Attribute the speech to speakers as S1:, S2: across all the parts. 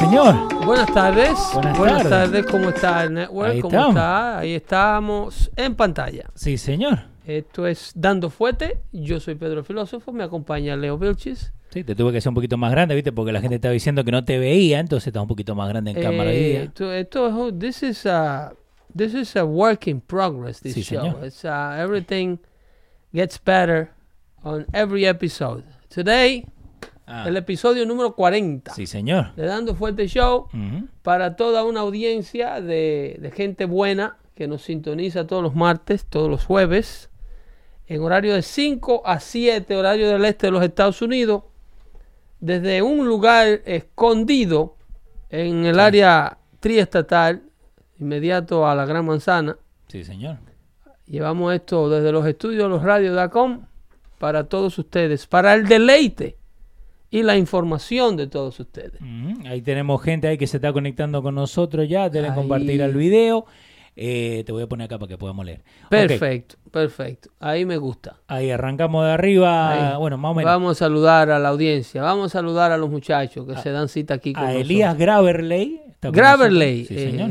S1: Señor?
S2: Buenas tardes.
S1: Buenas tardes.
S2: tardes. ¿Cómo está el network?
S1: Ahí
S2: ¿Cómo
S1: estamos.
S2: está? Ahí estamos en pantalla.
S1: Sí, señor.
S2: Esto es Dando Fuete. Yo soy Pedro Filósofo. Me acompaña Leo Vilchis.
S1: Sí, te tuve que hacer un poquito más grande, ¿viste? Porque la gente estaba diciendo que no te veía, entonces estás un poquito más grande en cámara hoy
S2: Eh,
S1: día.
S2: esto, esto es- this is a this is a work in progress. This
S1: Sí,
S2: show.
S1: señor.
S2: It's uh, everything gets better on every episode. Today,
S1: Ah,
S2: el episodio número 40
S1: sí, señor.
S2: de Dando Fuerte Show. Para toda una audiencia de, de gente buena que nos sintoniza todos los martes, todos los jueves, en horario de 5 a 7, horario del este de los Estados Unidos, desde un lugar escondido en el área triestatal, inmediato a la Gran Manzana.
S1: Sí, señor.
S2: Llevamos esto desde los estudios de los radios.com para todos ustedes, para el deleite y la información de todos ustedes.
S1: Ujú. Ahí tenemos gente ahí que se está conectando con nosotros ya. Deben compartir el video. Eh, te voy a poner acá para que podamos leer.
S2: Perfecto, perfecto. Ahí me gusta.
S1: Ahí arrancamos de arriba.
S2: Ahí.
S1: Bueno, más o menos.
S2: Vamos a saludar a la audiencia, vamos a saludar a los muchachos que se dan cita aquí con
S1: a
S2: nosotros.
S1: Elías Graverley.
S2: Graverley.
S1: Sí,
S2: eh,
S1: señor.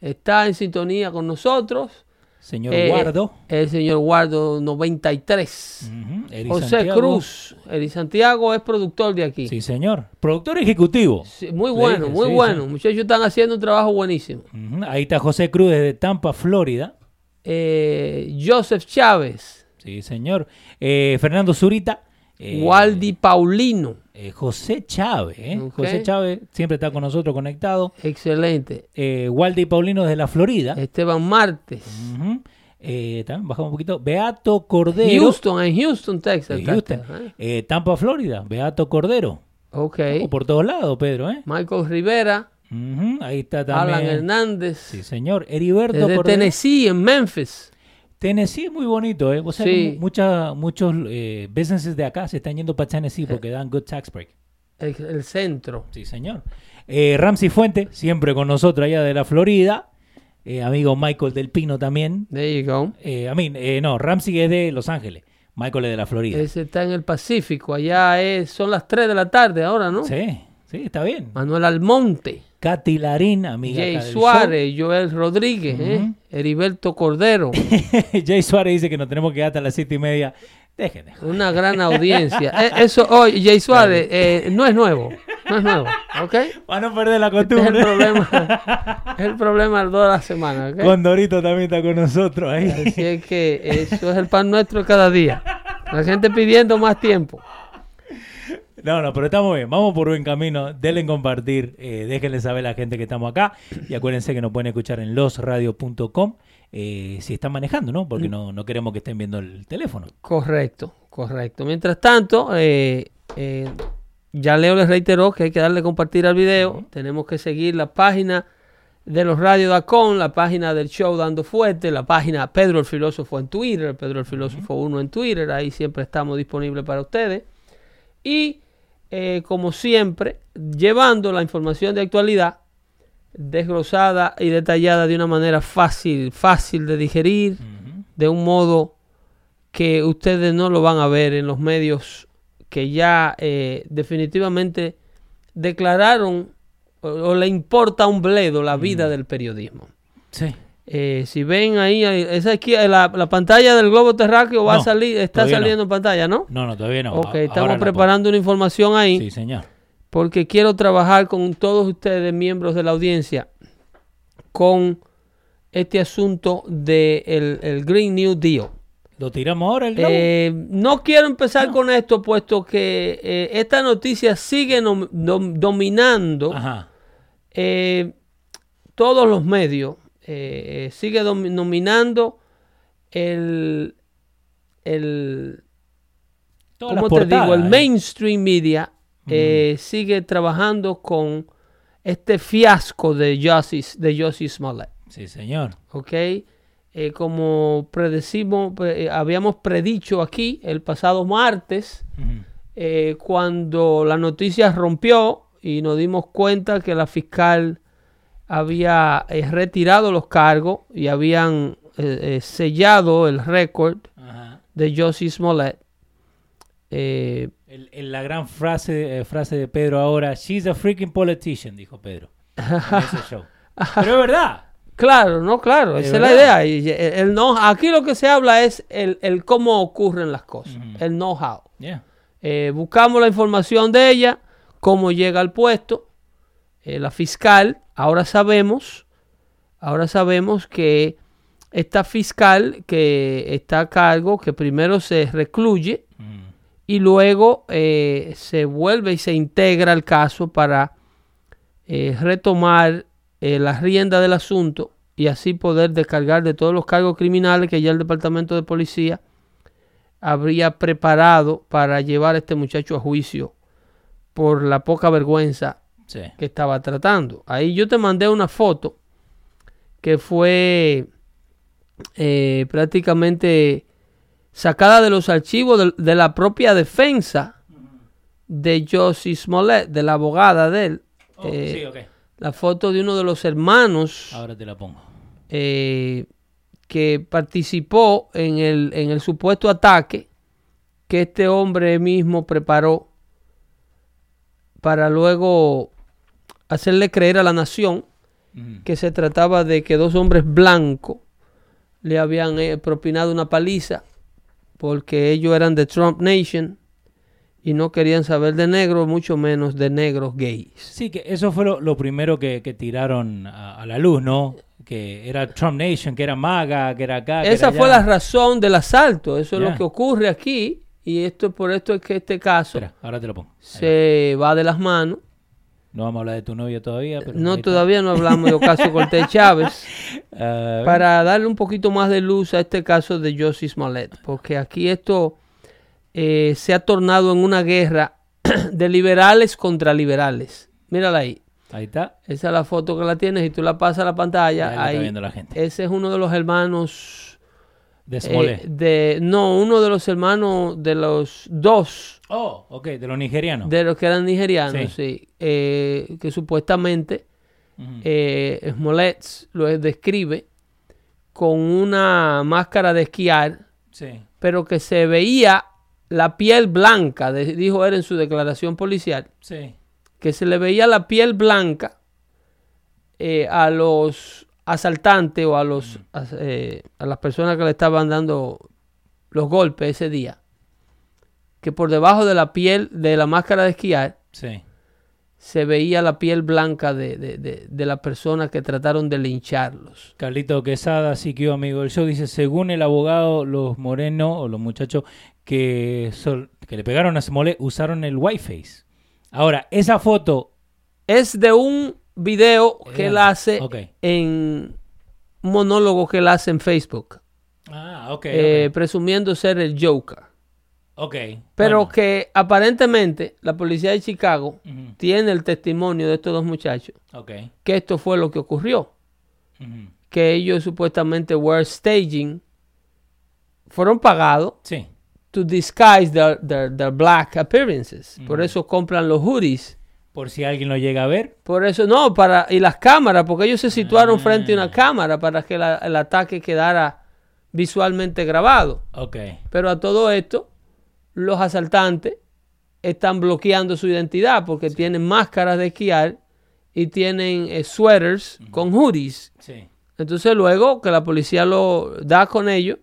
S2: está en sintonía con nosotros.
S1: Señor
S2: Eh,
S1: Guardo.
S2: El señor Guardo 93.
S1: Ujú. Eri
S2: José
S1: Santiago.
S2: Cruz. Eri Santiago es productor de aquí.
S1: Sí, señor. Productor ejecutivo.
S2: Sí, muy bueno, muy
S1: sí,
S2: bueno. Muchachos están haciendo un trabajo buenísimo.
S1: Ahí está José Cruz desde Tampa, Florida.
S2: Eh, Joseph Chávez.
S1: Sí, señor. Eh, Fernando Zurita.
S2: Waldi Paulino.
S1: Eh, José Chávez. ¿eh? José Chávez siempre está con nosotros conectado.
S2: Excelente.
S1: Eh, Waldi Paulino desde la Florida.
S2: Esteban Martes.
S1: Eh, también bajamos un poquito. Beato Cordero.
S2: Houston, en Houston, Texas.
S1: Houston.
S2: ¿eh?
S1: Eh, Tampa, Florida. Beato Cordero.
S2: Ok.
S1: Estamos por todos lados, Pedro. ¿eh?
S2: Michael Rivera.
S1: Ahí está
S2: Alan
S1: también.
S2: Hernández,
S1: Sí, señor. Heriberto
S2: desde
S1: Cordero.
S2: Tennessee, en Memphis.
S1: Tennessee es muy bonito, ¿eh? O sea,
S2: Sí.
S1: mucha- muchos eh, businesses de acá se están yendo para Tennessee porque dan good tax break.
S2: El, el centro.
S1: Sí, señor. Eh, Ramsey Fuente, siempre con nosotros allá de la Florida. Eh, amigo Michael del Pino también.
S2: There you go.
S1: Eh, I mean, eh, no, Ramsey es de Los Ángeles. Michael es de la Florida.
S2: Ese está en el Pacífico. Allá es, son las 3 de la tarde ahora, ¿no?
S1: Sí, sí, está bien.
S2: Manuel Almonte,
S1: Katy Larín, amiga
S2: Jay Suárez, Joel Rodríguez, ¿eh? Heriberto Cordero.
S1: Jay Suárez dice que nos tenemos que ir hasta las siete y media. Déjenme.
S2: Una gran audiencia. Eh, eso, oye, Jay Suárez, eh, no es nuevo. No es nuevo, ¿ok?
S1: Para no perder la
S2: Este es el
S1: costumbre.
S2: problema. es el problema de toda la semana, ¿ok?
S1: Condorito también está con nosotros ahí.
S2: Así es que eso es el pan nuestro de cada día. La gente pidiendo más tiempo.
S1: No, no, pero estamos bien. Vamos por buen camino. Denle en compartir. eh, déjenle saber a la gente que estamos acá. Y acuérdense que nos pueden escuchar en losradio.com eh, si están manejando, ¿no? Porque no, no queremos que estén viendo el teléfono.
S2: Correcto, correcto. Mientras tanto, eh, eh, ya Leo les reiteró que hay que darle compartir al video. Tenemos que seguir la página de los radios.com, la página del show Dando Fuerte, la página Pedro el Filósofo en Twitter, Pedro el Filósofo 1 en Twitter. Ahí siempre estamos disponibles para ustedes. Y eh, como siempre, llevando la información de actualidad desglosada y detallada de una manera fácil, fácil de digerir, de un modo que ustedes no lo van a ver en los medios que ya eh, definitivamente declararon o, o le importa un bledo la vida del periodismo.
S1: Sí.
S2: Eh, si ven ahí, esa aquí, eh, la, la pantalla del globo terráqueo va
S1: No,
S2: a salir, está
S1: no.
S2: saliendo en pantalla, ¿no?
S1: No, no, todavía no.
S2: ok,
S1: A-
S2: estamos
S1: la
S2: preparando una información ahí.
S1: Sí, señor.
S2: porque quiero trabajar con todos ustedes, miembros de la audiencia, con este asunto del de el Green New Deal.
S1: ¿Lo tiramos ahora el globo?
S2: Eh, no quiero empezar con esto, puesto que eh, esta noticia sigue dom- dominando todos los medios. Eh, sigue dom- dominando el, el
S1: Todas
S2: ¿cómo
S1: las
S2: te digo? El
S1: eh.
S2: mainstream media eh, sigue trabajando con este fiasco de Justice, de Jussie Smollett.
S1: Sí, señor.
S2: ¿ok? Eh, como predecimos, pre- habíamos predicho aquí el pasado martes, eh, cuando la noticia rompió y nos dimos cuenta que la fiscal había eh, retirado los cargos y habían eh, eh, sellado el récord de Josie Smollett. Eh,
S1: El- el- la gran frase, eh, frase de Pedro ahora, she's a freaking politician, dijo Pedro. en ese show. Pero es verdad.
S2: claro, no, claro,
S1: ¿De
S2: esa es la idea. Y, el no, aquí lo que se habla es el, el cómo ocurren las cosas, el know-how.
S1: Yeah.
S2: Buscamos la información de ella, cómo llega al puesto. Eh, la fiscal, ahora sabemos, ahora sabemos que esta fiscal que está a cargo, que primero se recluye
S1: Mm.
S2: y luego eh, se vuelve y se integra al caso para eh, retomar la rienda del asunto y así poder descargar de todos los cargos criminales que ya el departamento de policía habría preparado para llevar a este muchacho a juicio por la poca vergüenza
S1: Sí.
S2: que estaba tratando. Ahí yo te mandé una foto que fue eh, prácticamente sacada de los archivos de, de la propia defensa de Josie Smollett, de la abogada de él.
S1: Oh,
S2: Eh,
S1: sí, ok.
S2: La foto de uno de los hermanos
S1: Ahora te la pongo.
S2: eh, que participó en el, en el supuesto ataque que este hombre mismo preparó para luego hacerle creer a la nación que se trataba de que dos hombres blancos le habían eh, propinado una paliza porque ellos eran de Trump Nation y no querían saber de negros, mucho menos de negros gays.
S1: Sí, que eso fue lo, lo primero que, que tiraron a, a la luz, ¿no? Que era Trump Nation, que era MAGA, que era acá. que
S2: Esa
S1: era
S2: fue la razón del asalto, eso es lo que ocurre aquí y esto por esto es que este caso
S1: Espera, ahora te lo pongo. Ahí va.
S2: se va de las manos.
S1: No vamos a hablar de tu novio todavía, pero.
S2: No
S1: ahí
S2: todavía no hablamos de Ocasio Cortés Chávez. Para darle un poquito más de luz a este caso de Josie Smollett, porque aquí esto eh, se ha tornado en una guerra de liberales contra liberales. Mírala ahí.
S1: Ahí está.
S2: Esa es la foto que la tienes y tú la pasas a la pantalla.
S1: la está
S2: ahí,
S1: viendo la gente.
S2: ese es uno de los hermanos
S1: De
S2: eh,
S1: Smollett.
S2: de no, uno de los hermanos de los dos
S1: Oh, ok, de los nigerianos.
S2: de los que eran nigerianos,
S1: Sí.
S2: sí, eh, que supuestamente
S1: Ujú.
S2: eh, lo describe con una máscara de esquiar
S1: Sí.
S2: pero que se veía la piel blanca, de- dijo él en su declaración policial,
S1: Sí.
S2: que se le veía la piel blanca eh, a los asaltantes o a los a, eh, a las personas que le estaban dando los golpes ese día, que por debajo de la piel de la máscara de esquiar
S1: Sí.
S2: se veía la piel blanca de, de, de, de las personas que trataron de lincharlos.
S1: Carlito Quesada, sí que amigo del show, dice, según el abogado, los morenos o los muchachos que, sol- que le pegaron a Smollett usaron el whiteface. Ahora, esa foto...
S2: Es de un video que
S1: Eh,
S2: él hace en un monólogo que él hace en Facebook,
S1: Ah, ok.
S2: eh, presumiendo ser el Joker.
S1: Ok.
S2: Pero
S1: Bueno.
S2: que aparentemente la policía de Chicago tiene el testimonio de estos dos muchachos, que esto fue lo que ocurrió, que ellos supuestamente were staging, fueron pagados
S1: Sí.
S2: to disguise their, their- their black appearances. Por eso compran los hoodies.
S1: Por si alguien lo llega a ver.
S2: Por eso, no, para, y las cámaras, porque ellos se situaron
S1: Ah.
S2: frente a una cámara para que la- el ataque quedara visualmente grabado.
S1: Ok.
S2: Pero a todo esto, los asaltantes están bloqueando su identidad porque tienen máscaras de esquiar y tienen eh, sweaters con hoodies.
S1: Sí.
S2: Entonces luego que la policía lo da con ellos,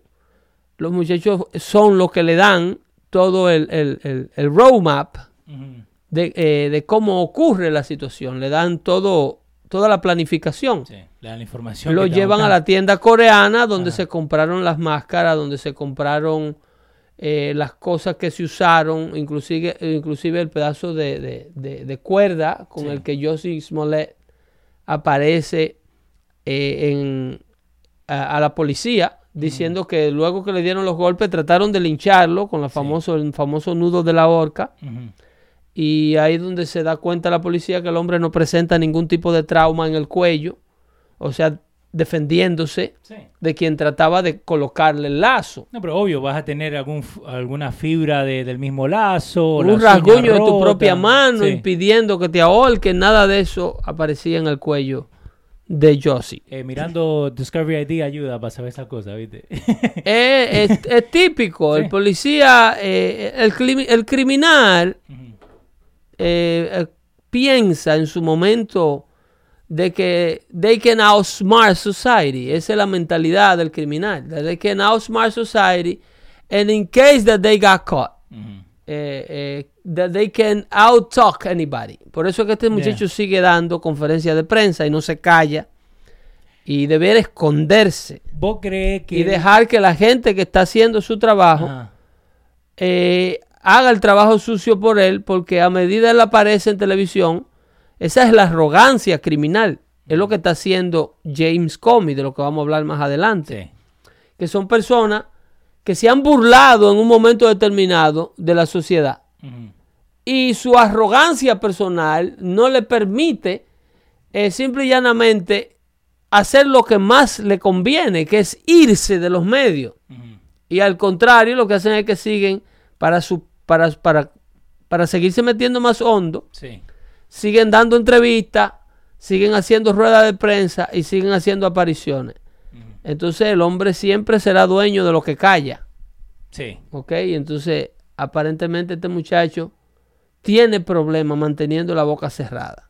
S2: los muchachos son los que le dan todo el, el, el, el roadmap
S1: Ujú.
S2: de, eh, de cómo ocurre la situación. Le dan todo, toda la planificación.
S1: Sí, la, la información.
S2: Lo llevan a la tienda coreana donde
S1: Ajá.
S2: se compraron las máscaras, donde se compraron eh, las cosas que se usaron, inclusive, inclusive el pedazo de, de- de- de cuerda con
S1: Sí.
S2: el que Josie Smollett aparece eh, en, a, a la policía diciendo que luego que le dieron los golpes trataron de lincharlo con la famoso, el famoso nudo de la horca. Y ahí es donde se da cuenta la policía que el hombre no presenta ningún tipo de trauma en el cuello, o sea, defendiéndose
S1: Sí.
S2: de quien trataba de colocarle el lazo.
S1: No, pero obvio, vas a tener algún, alguna fibra de- del mismo lazo.
S2: Un
S1: las
S2: rasguño de tu propia mano
S1: Sí.
S2: impidiendo que te ahorquen, nada de eso aparecía en el cuello de Josie.
S1: Eh, mirando Discovery ID ayuda para saber esas cosas, ¿viste?
S2: es, es- es típico, el policía, eh, el, crimi- el criminal eh, eh, piensa en su momento de que they can outsmart society. Esa es la mentalidad del criminal. that They can outsmart society and in case that they got caught,
S1: Ujú.
S2: eh, eh, that they can outtalk anybody. Por eso es que este muchacho sigue dando conferencias de prensa y no se calla y debiera esconderse
S1: ¿Vos crees que...
S2: y dejar que la gente que está haciendo su trabajo
S1: Ajá.
S2: eh, haga el trabajo sucio por él, porque a medida él aparece en televisión, esa es la arrogancia criminal. Es lo que está haciendo James Comey, de lo que vamos a hablar más adelante.
S1: Sí.
S2: Que son personas que se han burlado en un momento determinado de la sociedad. Y su arrogancia personal no le permite eh, simple y llanamente hacer lo que más le conviene, que es irse de los medios. Y al contrario, lo que hacen es que siguen para, su, para, para, para seguirse metiendo más hondo,
S1: Sí.
S2: Siguen dando entrevistas, siguen haciendo ruedas de prensa y siguen haciendo apariciones. Entonces el hombre siempre será dueño de lo que calla.
S1: Sí.
S2: ¿Ok? Y entonces aparentemente este muchacho tiene problemas manteniendo la boca cerrada.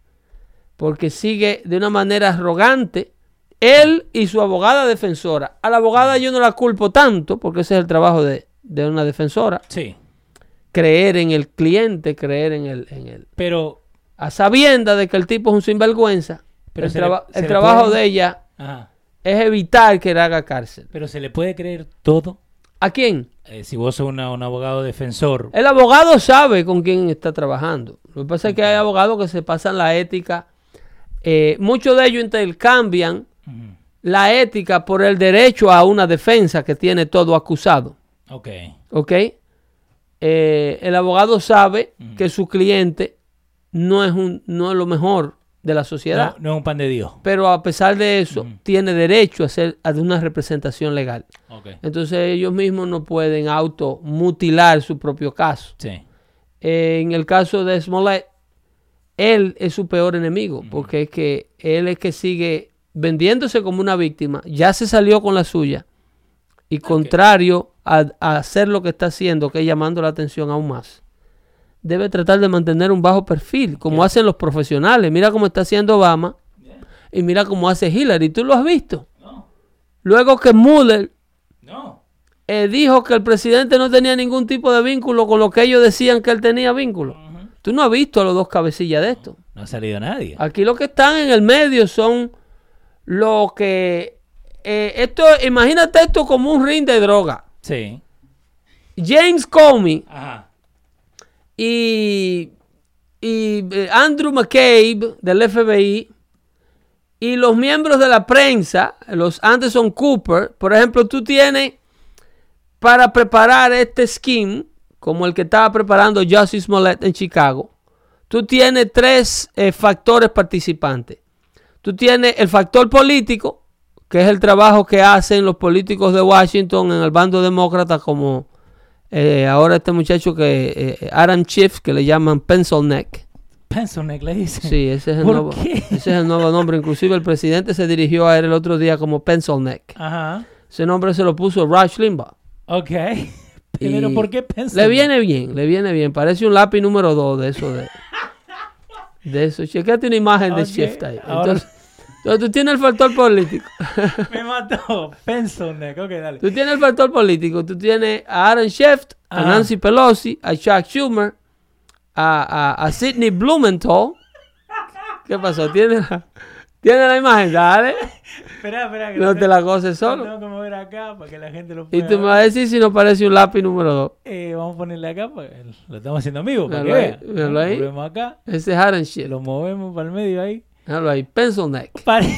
S2: Porque sigue de una manera arrogante. Él y su abogada defensora. A la abogada yo no la culpo tanto, porque ese es el trabajo de, de una defensora.
S1: Sí.
S2: Creer en el cliente, creer en el, en el...
S1: Pero...
S2: A sabienda de que el tipo es un sinvergüenza.
S1: Pero
S2: el
S1: le- le
S2: trabajo
S1: puede-
S2: de ella
S1: Ajá.
S2: es evitar que él haga cárcel.
S1: Pero se le puede creer todo.
S2: ¿A quién?
S1: Eh, si vos sos una- un abogado defensor.
S2: El abogado sabe con quién está trabajando. Lo que pasa es que hay abogados que se pasan la ética. eh, muchos de ellos intercambian la ética por el derecho a una defensa que tiene todo acusado.
S1: Ok.
S2: ¿Ok? Eh, el abogado sabe que su cliente no es, un, no es lo mejor de la
S1: No,
S2: sociedad.
S1: no es un pan de Dios.
S2: Pero a pesar de eso,
S1: Ujú.
S2: tiene derecho a hacer a una representación legal. Entonces ellos mismos no pueden automutilar su propio caso.
S1: Sí.
S2: Eh, en el caso de Smollett, él es su peor enemigo, porque es que él es que sigue vendiéndose como una víctima, ya se salió con la suya, y contrario a, a hacer lo que está haciendo, que es llamando la atención aún más, debe tratar de mantener un bajo perfil, como hacen los profesionales. Mira cómo está haciendo Obama y mira cómo hace Hillary. ¿Tú lo has visto?
S1: No.
S2: Luego que Mueller
S1: No.
S2: eh, dijo que el presidente no tenía ningún tipo de vínculo con lo que ellos decían que él tenía vínculo. Tú no has visto a los dos cabecillas de esto.
S1: No ha salido nadie.
S2: Aquí los que están en el medio son los que... eh, esto, imagínate esto como un ring de droga.
S1: Sí.
S2: James Comey
S1: Ajá.
S2: Y, y eh, Andrew McCabe del FBI y los miembros de la prensa, los Anderson Cooper, por ejemplo, tú tienes para preparar este scheme, como el que estaba preparando Justice Smollett en Chicago, tú tienes tres eh, factores participantes. Tú tienes el factor político, que es el trabajo que hacen los políticos de Washington en el bando demócrata, como eh, ahora este muchacho que eh, Adam Schiff, que le llaman Pencil Neck.
S1: Pencil neck le dice.
S2: Sí, ese es, el
S1: ¿Por
S2: nuevo,
S1: qué?
S2: ese es el nuevo nombre. Inclusive el presidente se dirigió a él el otro día como Pencil Neck.
S1: Ajá.
S2: Ese nombre se lo puso Rush Limbaugh.
S1: Ok. Pero ¿por qué pencil
S2: Le viene bien, le viene bien. Parece un lápiz número 2 de eso. De, de eso. Chequete una imagen de Shift ahí.
S1: ahora-
S2: Entonces, entonces tú tienes el factor político.
S1: Me mató. Pencil neck. Ok, dale.
S2: Tú tienes el factor político. Tú tienes a Aaron Schiff, a
S1: Ajá.
S2: Nancy Pelosi, a Chuck Schumer, a, a, a Sidney Blumenthal. ¿Qué pasó? Tienes a, ¿Tienes la imagen? Dale.
S1: Espera, espera. que
S2: No te la goces
S1: lo
S2: solo.
S1: Tengo que mover acá para que la gente lo
S2: Y
S1: pueda
S2: tú me vas a decir si no parece un lápiz número 2.
S1: Eh, vamos a ponerle acá, pues, lo estamos haciendo en vivo, para que vean. Lo vemos acá,
S2: Ese es and shit.
S1: lo movemos para el medio ahí.
S2: Míralo ahí. Pencil neck.
S1: Pare-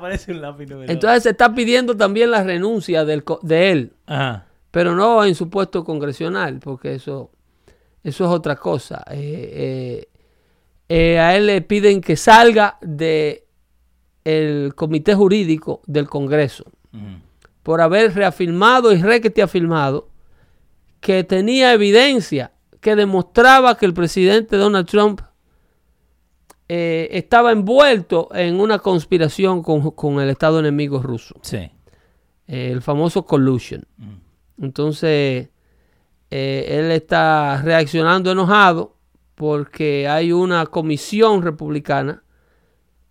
S1: parece un lápiz
S2: Entonces se está pidiendo también la renuncia del de él.
S1: Ajá.
S2: pero no en su puesto congresional, porque eso, eso es otra cosa. Eh, eh, eh, a él le piden que salga de el comité jurídico del Congreso por haber reafirmado y requete afirmado que tenía evidencia que demostraba que el presidente Donald Trump eh, estaba envuelto en una conspiración con, con el Estado enemigo ruso,
S1: Sí.
S2: eh, el famoso collusion.
S1: Ujú.
S2: Entonces, eh, él está reaccionando enojado porque hay una comisión republicana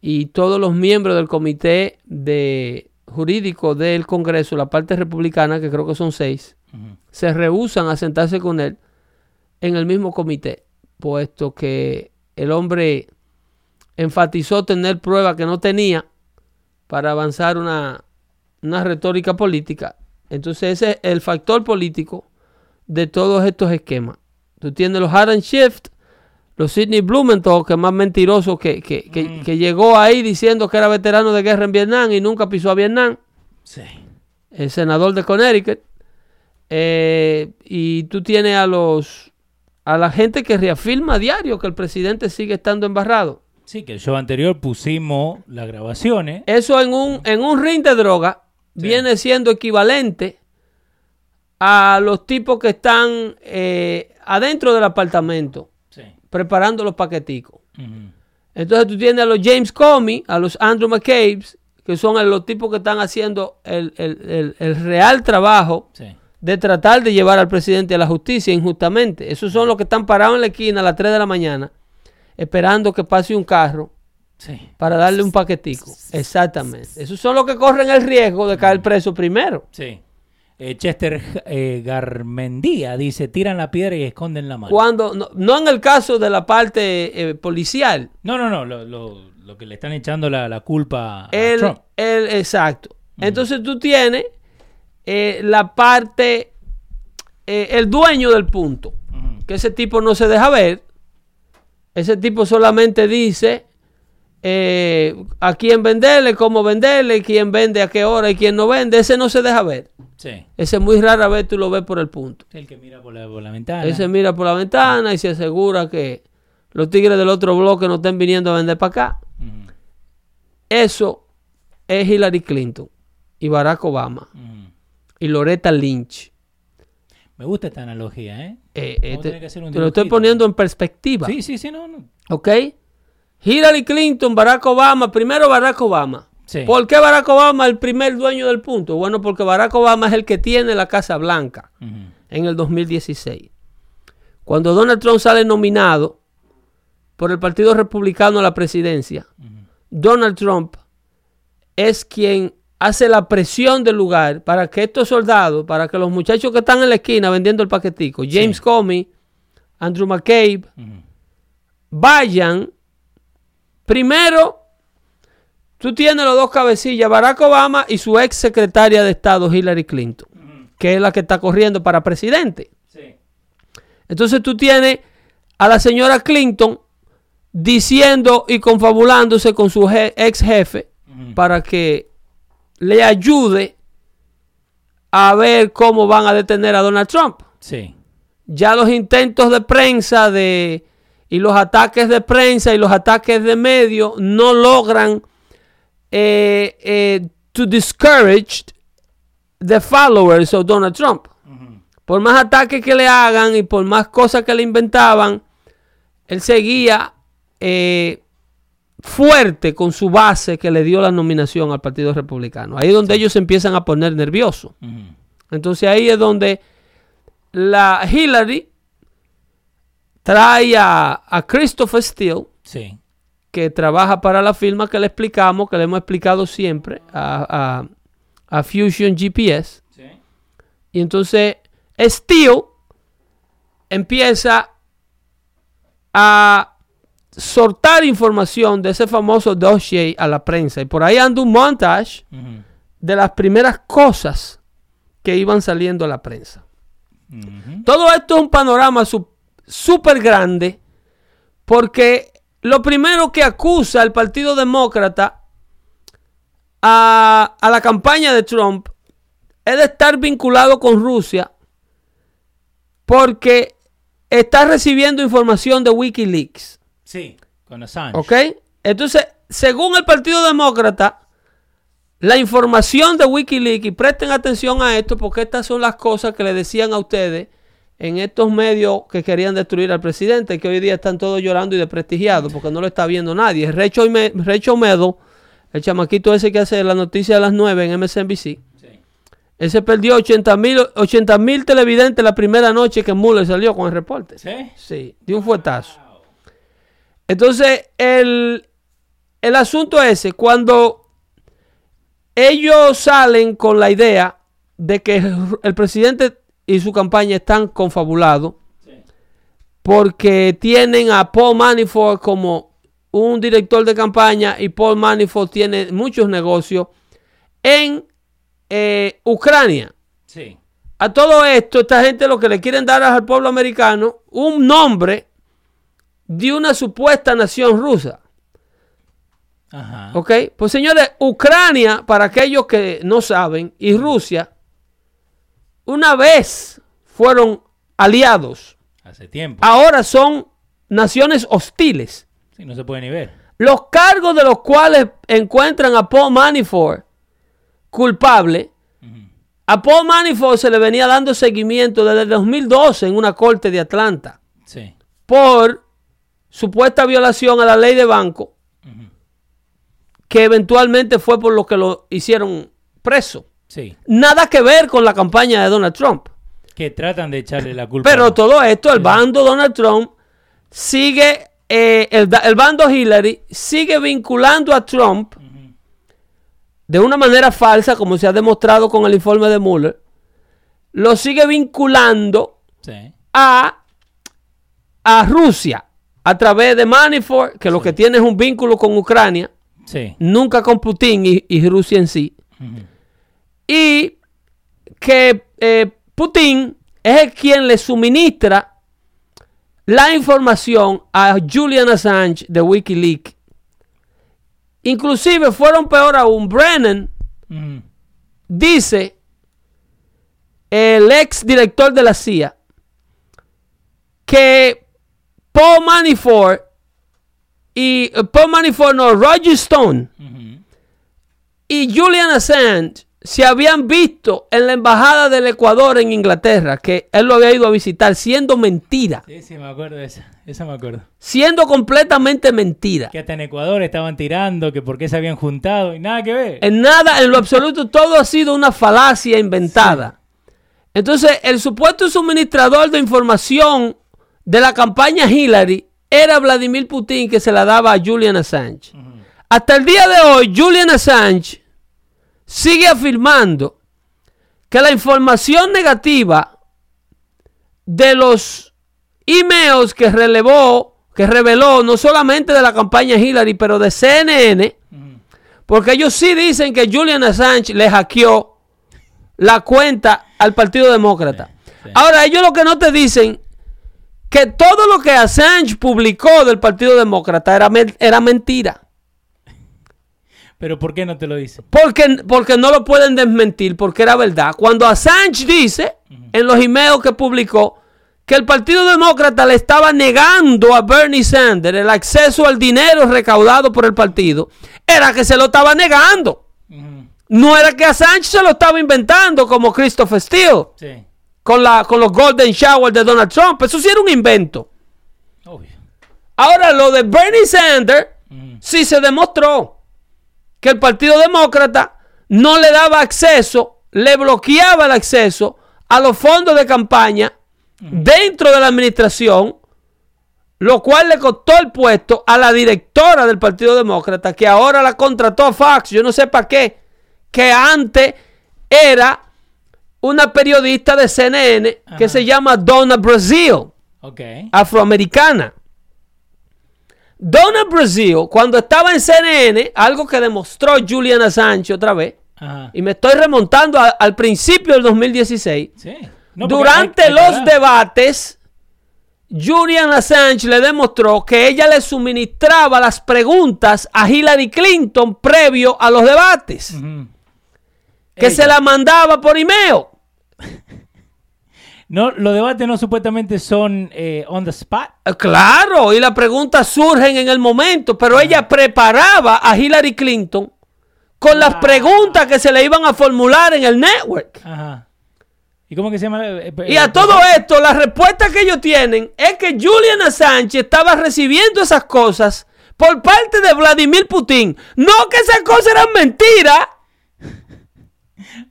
S2: y todos los miembros del comité de jurídico del Congreso, la parte republicana, que creo que son seis,
S1: Ujú.
S2: se rehusan a sentarse con él en el mismo comité, puesto que el hombre enfatizó tener pruebas que no tenía para avanzar una, una retórica política. Entonces ese es el factor político de todos estos esquemas. Tú tienes los Hard and Shift, los Sidney Blumenthal, que es más mentiroso que, que, que-
S1: Mm.
S2: que llegó ahí diciendo que era veterano de guerra en Vietnam y nunca pisó a Vietnam
S1: Sí.
S2: el senador de Connecticut. Eh, y tú tienes a los a la gente que reafirma a diario que el presidente sigue estando embarrado.
S1: Sí, que el show anterior pusimos las grabaciones.
S2: Eso en un, en un ring de droga
S1: Sí.
S2: viene siendo equivalente a los tipos que están eh, adentro del apartamento
S1: Sí.
S2: preparando los paqueticos. Entonces tú tienes a los James Comey, a los Andrew McCabe's, que son los tipos que están haciendo el, el- el- el real trabajo
S1: Sí.
S2: de tratar de llevar al presidente a la justicia injustamente. Esos son los que están parados en la esquina a las 3 de la mañana esperando que pase un carro
S1: Sí.
S2: para darle un paquetico. Exactamente. Esos son los que corren el riesgo de caer preso primero.
S1: Sí. Eh, Chester eh, Garmendía dice, tiran la piedra y esconden la mano.
S2: Cuando, no, no en el caso de la parte eh, policial,
S1: No, no, no, lo, lo- lo que le están echando la, la culpa a
S2: el,
S1: Trump.
S2: el- exacto. Entonces tú tienes eh, la parte, el dueño del punto. Que ese tipo no se deja ver. Ese tipo solamente dice eh, a quién venderle, cómo venderle, quién vende a qué hora y quién no vende. Ese no se deja ver.
S1: Sí.
S2: Ese muy rara vez tú lo ves por el punto.
S1: El que mira por la, por la ventana.
S2: Ese mira por la ventana y se asegura que los tigres del otro bloque no estén viniendo a vender para acá. Eso es Hillary Clinton y Barack Obama y Loretta Lynch.
S1: Me gusta esta analogía, ¿eh?
S2: Eh, este-
S1: tener que hacer un
S2: te lo estoy poniendo en perspectiva.
S1: Sí, sí, sí, no, no.
S2: ¿Ok? Hillary Clinton, Barack Obama, primero Barack Obama.
S1: Sí.
S2: ¿Por qué Barack Obama es el primer dueño del punto? Bueno, porque Barack Obama es el que tiene la Casa Blanca
S1: Ujú.
S2: en el 2016. Cuando Donald Trump sale nominado por el Partido Republicano a la presidencia, Donald Trump es quien hace la presión del lugar para que estos soldados, para que los muchachos que están en la esquina vendiendo el paquetico, James Comey, Andrew McCabe, vayan. Primero, tú tienes los dos cabecillas, Barack Obama y su ex secretaria de Estado, Hillary Clinton, que es la que está corriendo para presidente.
S1: Sí.
S2: Entonces tú tienes a la señora Clinton diciendo y confabulándose con su je- ex jefe para que le ayude a ver cómo van a detener a Donald Trump.
S1: Sí.
S2: Ya los intentos de prensa de, y los ataques de prensa y los ataques de medios no logran eh, eh, to discourage the followers of Donald Trump. Por más ataques que le hagan y por más cosas que le inventaban, él seguía eh, fuerte con su base que le dio la nominación al Partido Republicano. Ahí es donde ellos se empiezan a poner nerviosos. Entonces ahí es donde la Hillary trae a, a Christopher Steele,
S1: Sí.
S2: que trabaja para la firma que le explicamos, que le hemos explicado siempre, a, a- a Fusion GPS.
S1: Sí.
S2: Y entonces Steele empieza a soltar información de ese famoso dossier a la prensa. Y por ahí anda un montage de las primeras cosas que iban saliendo a la prensa. Todo esto es un panorama súper grande porque lo primero que acusa el Partido Demócrata a, a la campaña de Trump es de estar vinculado con Rusia porque está recibiendo información de Wikileaks.
S1: Sí, con Assange.
S2: ¿Ok? Entonces, según el Partido Demócrata, la información de Wikileaks, y presten atención a esto porque estas son las cosas que le decían a ustedes en estos medios que querían destruir al presidente, que hoy día están todos llorando y desprestigiados porque no lo está viendo nadie. Recho, Recho Meadow, el chamaquito ese que hace la noticia de las 9 en MSNBC,
S1: Sí.
S2: ese perdió 80 mil 80 mil televidentes la primera noche que Mueller salió con el reporte.
S1: ¿Sí?
S2: Sí, de un fuetazo. Entonces, el, el asunto es ese, cuando ellos salen con la idea de que el presidente y su campaña están confabulados porque tienen a Paul Manafort como un director de campaña y Paul Manafort tiene muchos negocios en eh, Ucrania.
S1: Sí.
S2: A todo esto, esta gente lo que le quieren dar al pueblo americano un nombre de una supuesta nación rusa.
S1: Ajá.
S2: ¿Ok? Pues señores, Ucrania, para aquellos que no saben, y Rusia, una vez fueron aliados.
S1: Hace tiempo.
S2: Ahora son naciones hostiles.
S1: Sí, no se puede ni ver.
S2: Los cargos de los cuales encuentran a Paul Manafort culpable, a Paul Manafort se le venía dando seguimiento desde el 2012 en una corte de Atlanta
S1: Sí.
S2: por supuesta violación a la ley de banco, que eventualmente fue por lo que lo hicieron preso.
S1: Sí.
S2: Nada que ver con la campaña de Donald Trump.
S1: Que tratan de echarle la culpa.
S2: Pero todo esto, el bando Donald Trump sigue, eh, el, el bando Hillary sigue vinculando a Trump de una manera falsa, como se ha demostrado con el informe de Mueller, lo sigue vinculando
S1: Sí.
S2: a, a Rusia a través de Manafort, que lo que tiene es un vínculo con Ucrania,
S1: Sí.
S2: nunca con Putin y, y Rusia en sí. Y que eh, Putin es el quien le suministra la información a Julian Assange de Wikileaks. Inclusive fueron peor aún. Brennan dice, el ex director de la CIA, que Paul Manafort y eh, Paul Manafort no, Roger Stone y Julian Assange se habían visto en la embajada del Ecuador en Inglaterra, que él lo había ido a visitar, siendo mentira,
S1: Sí, sí, me acuerdo de esa. Esa me acuerdo.
S2: siendo completamente mentira.
S1: Que hasta en Ecuador estaban tirando, que por qué se habían juntado y nada que ver.
S2: En nada, en lo absoluto, todo ha sido una falacia inventada. Entonces, el supuesto suministrador de información de la campaña Hillary era Vladimir Putin que se la daba a Julian Assange. Hasta el día de hoy, Julian Assange sigue afirmando que la información negativa de los emails que relevó, que reveló no solamente de la campaña Hillary, pero de CNN, porque ellos sí dicen que Julian Assange le hackeó la cuenta al Partido Demócrata.
S1: sí.
S2: Ahora, ellos lo que no te dicen que todo lo que Assange publicó del Partido Demócrata era, era mentira.
S1: Pero ¿por qué no te lo dice?
S2: Porque, porque no lo pueden desmentir, porque era verdad. Cuando Assange dice en los emails que publicó que el Partido Demócrata le estaba negando a Bernie Sanders el acceso al dinero recaudado por el partido, era que se lo estaba negando. No era que Assange se lo estaba inventando como Christopher Steele
S1: Sí.
S2: Con, la, con los Golden Showers de Donald Trump. Eso sí era un invento.
S1: Obvio.
S2: Ahora, lo de Bernie Sanders,
S1: Ujú.
S2: sí se demostró que el Partido Demócrata no le daba acceso, le bloqueaba el acceso a los fondos de campaña dentro de la administración, lo cual le costó el puesto a la directora del Partido Demócrata, que ahora la contrató a Fox, yo no sé para qué, que antes era una periodista de CNN que se llama Donna Brazil
S1: Ok.
S2: afroamericana. Donald Brazil, cuando estaba en CNN, algo que demostró Julian Assange otra vez,
S1: Ajá.
S2: y me estoy remontando a- al principio del 2016,
S1: Sí. No, porque
S2: durante
S1: hay- hay que
S2: los debates, Julian Assange le demostró que ella le suministraba las preguntas a Hillary Clinton previo a los debates, que
S1: Ella.
S2: se la mandaba por email.
S1: No, los debates no supuestamente son eh, on the spot.
S2: Eh, Claro, y las preguntas surgen en el momento, pero ella preparaba a Hillary Clinton con las preguntas que se le iban a formular en el network.
S1: Ajá. ¿Y cómo que se llama? Eh,
S2: Y a todo esto, la respuesta que ellos tienen es que Julian Assange estaba recibiendo esas cosas por parte de Vladimir Putin. No que esas cosas eran mentiras,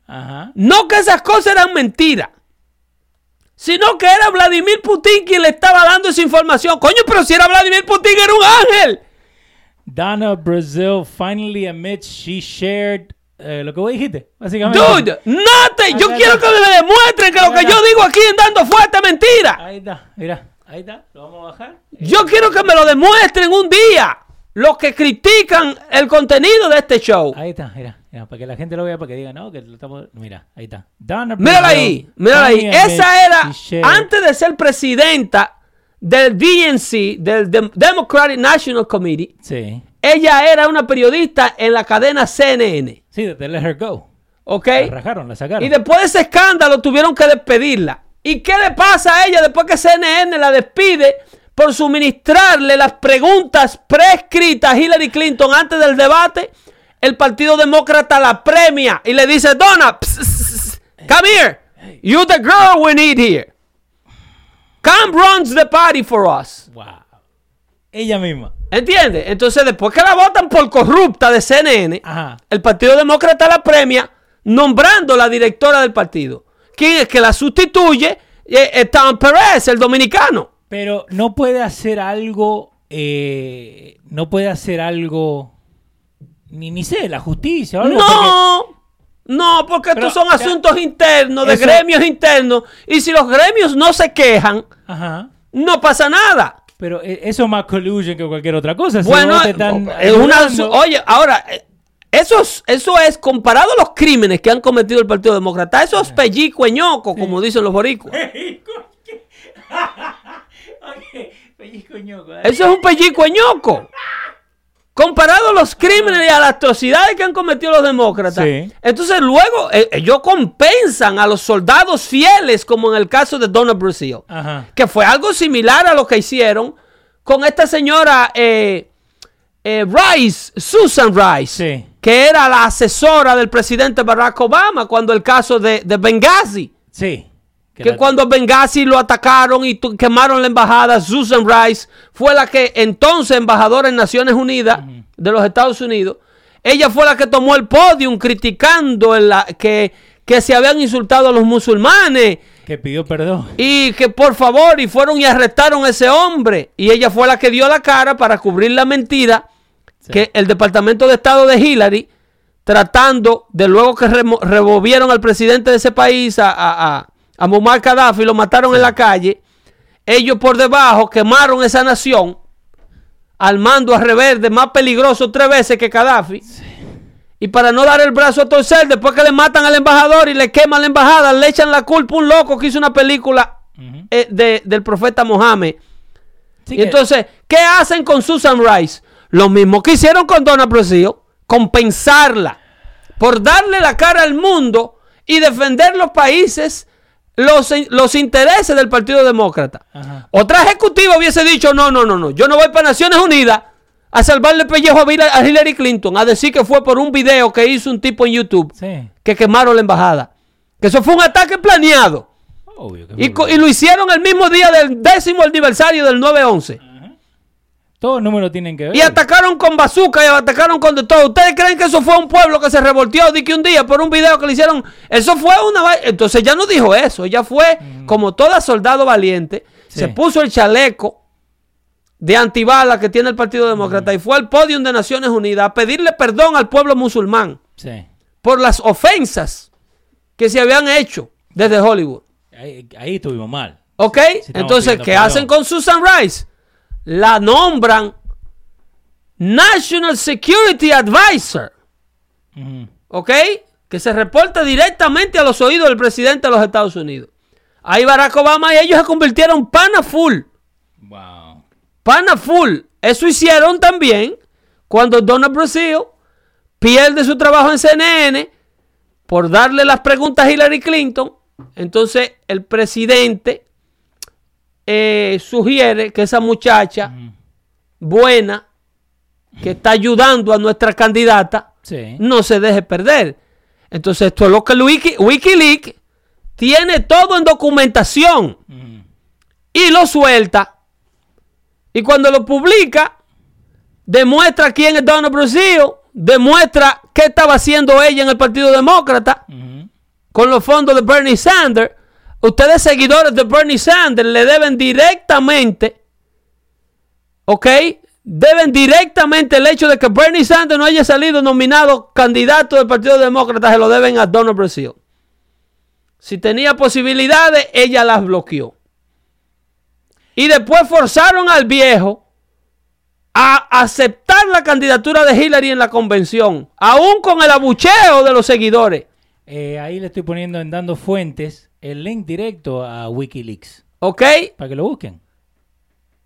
S1: Ajá.
S2: no que esas cosas eran mentiras, sino que era Vladimir Putin quien le estaba dando esa información. Coño, pero si era Vladimir Putin, era un ángel.
S1: Donna Brazil finally admits she shared eh, lo que vos dijiste, básicamente.
S2: Dude, nothing. Yo quiero que me demuestren que lo que yo digo aquí en Dando Fuerte es mentira.
S1: Ahí está, mira, ahí está, lo vamos a bajar.
S2: Yo quiero que me lo demuestren un día. Los que critican el contenido de este show.
S1: Ahí está, mira, mira, para que la gente lo vea, para que diga, no, que lo estamos. Mira, ahí está. Donna
S2: Mírala ahí, mírala ahí. Esa era, antes de ser presidenta del DNC, del Dem- Democratic National Committee,
S1: Sí,
S2: ella era una periodista en la cadena CNN.
S1: sí, de Let Her Go.
S2: ¿Ok?
S1: La rajaron, la sacaron.
S2: Y después de ese escándalo tuvieron que despedirla. ¿Y qué le pasa a ella después que CNN la despide por suministrarle las preguntas prescritas a Hillary Clinton antes del debate? El Partido Demócrata la premia y le dice, Donna, come here. You the girl we need here. Come runs the party for us.
S1: Wow. Ella misma.
S2: ¿Entiendes? Entonces después que la votan por corrupta de CNN,
S1: Ajá.
S2: el Partido Demócrata la premia nombrando la directora del partido. ¿Quién es que la sustituye? Eh, eh, Tom Perez, el dominicano.
S1: Pero no puede hacer algo, eh, no puede hacer algo, ni, ni sé, la justicia o algo. porque-
S2: No, no, porque
S1: Pero,
S2: estos son
S1: ya-
S2: asuntos internos, de
S1: Eso-
S2: gremios internos. Y si los gremios no se quejan,
S1: Ajá.
S2: no pasa nada.
S1: Pero eh, eso es más collusion que cualquier otra cosa.
S2: Bueno,
S1: están
S2: es una, oye, ahora, eh, eso es, eso es comparado a los crímenes que han cometido el Partido Demócrata, eso es pellico ñoco, como dicen los boricuas.
S1: Ok, pellizco ñoco, dale.
S2: Eso es un pellico ñoco. Comparado a los crímenes y a las atrocidades que han cometido los demócratas.
S1: Sí.
S2: Entonces luego eh, ellos compensan a los soldados fieles, como en el caso de Donna Brazil.
S1: Ajá.
S2: Que fue algo similar a lo que hicieron con esta señora eh, eh, Rice, Susan Rice.
S1: Sí.
S2: Que era la asesora del presidente Barack Obama cuando el caso de, de Benghazi.
S1: Sí.
S2: Que cuando Benghazi lo atacaron y quemaron la embajada, Susan Rice fue la que entonces embajadora en Naciones Unidas de los Estados Unidos, ella fue la que tomó el podium criticando la, que, que se habían insultado a los musulmanes
S1: Que pidió perdón.
S2: y que por favor y fueron y arrestaron a ese hombre y ella fue la que dio la cara para cubrir la mentira
S1: Sí.
S2: que el Departamento de Estado de Hillary tratando de luego que remo- removieron al presidente de ese país a, a, a- Muammar Gaddafi lo mataron en la calle. Ellos por debajo quemaron esa nación al mando a reverde más peligroso tres veces que Gaddafi. Y para no dar el brazo a torcer después que le matan al embajador y le queman la embajada le echan la culpa a un loco que hizo una película eh, de- del profeta Mohammed.
S1: Sí
S2: y
S1: que-
S2: entonces, ¿qué hacen con Susan Rice? Lo mismo que hicieron con Donna Brazil, compensarla por darle la cara al mundo y defender los países, los, los intereses del Partido Demócrata.
S1: Ajá.
S2: Otra ejecutiva hubiese dicho, no, no, no, no, yo no voy para Naciones Unidas a salvarle el pellejo a Hillary- Clinton, a decir que fue por un video que hizo un tipo en YouTube
S1: Sí.
S2: que quemaron la embajada. Que eso fue un ataque planeado.
S1: Obvio que
S2: Y, y lo hicieron el mismo día del décimo aniversario del 9-11.
S1: Todos los números tienen que ver.
S2: Y atacaron con bazooka y atacaron con de todo. ¿Ustedes creen que eso fue un pueblo que se revolteó de que un día por un video que le hicieron? Eso fue una... Entonces ya no dijo eso. Ella fue, como toda soldado valiente,
S1: Sí.
S2: se puso el chaleco de antibala que tiene el Partido Demócrata y fue al podio de Naciones Unidas a pedirle perdón al pueblo musulmán
S1: Sí.
S2: por las ofensas que se habían hecho desde Hollywood.
S1: Ahí, ahí estuvimos mal.
S2: ¿Ok? Entonces, ¿qué
S1: perdón.
S2: hacen con Susan Rice? La nombran National Security Advisor. ¿ok? Que se reporta directamente a los oídos del presidente de los Estados Unidos. Ahí Barack Obama y ellos se convirtieron pana full.
S1: Wow.
S2: Pana full. Eso hicieron también cuando Donald Brasil pierde su trabajo en CNN por darle las preguntas a Hillary Clinton. Entonces el presidente eh, sugiere que esa muchacha buena que está ayudando a nuestra candidata
S1: Sí.
S2: no se deje perder. Entonces esto es lo que Wiki- Wikileaks tiene todo en documentación
S1: Ujú.
S2: y lo suelta. Y cuando lo publica, demuestra quién es Donald Brasil, demuestra qué estaba haciendo ella en el Partido Demócrata
S1: Ujú.
S2: con los fondos de Bernie Sanders. Ustedes, seguidores de Bernie Sanders, le deben directamente, ¿ok? Deben directamente el hecho de que Bernie Sanders no haya salido nominado candidato del Partido Demócrata, se lo deben a Donald Brasil. Si tenía posibilidades, ella las bloqueó. Y después forzaron al viejo a aceptar la candidatura de Hillary en la convención, aún con el abucheo de los seguidores.
S1: Eh, ahí le estoy poniendo en dando fuentes el link directo a Wikileaks
S2: ¿Ok?
S1: para que lo busquen.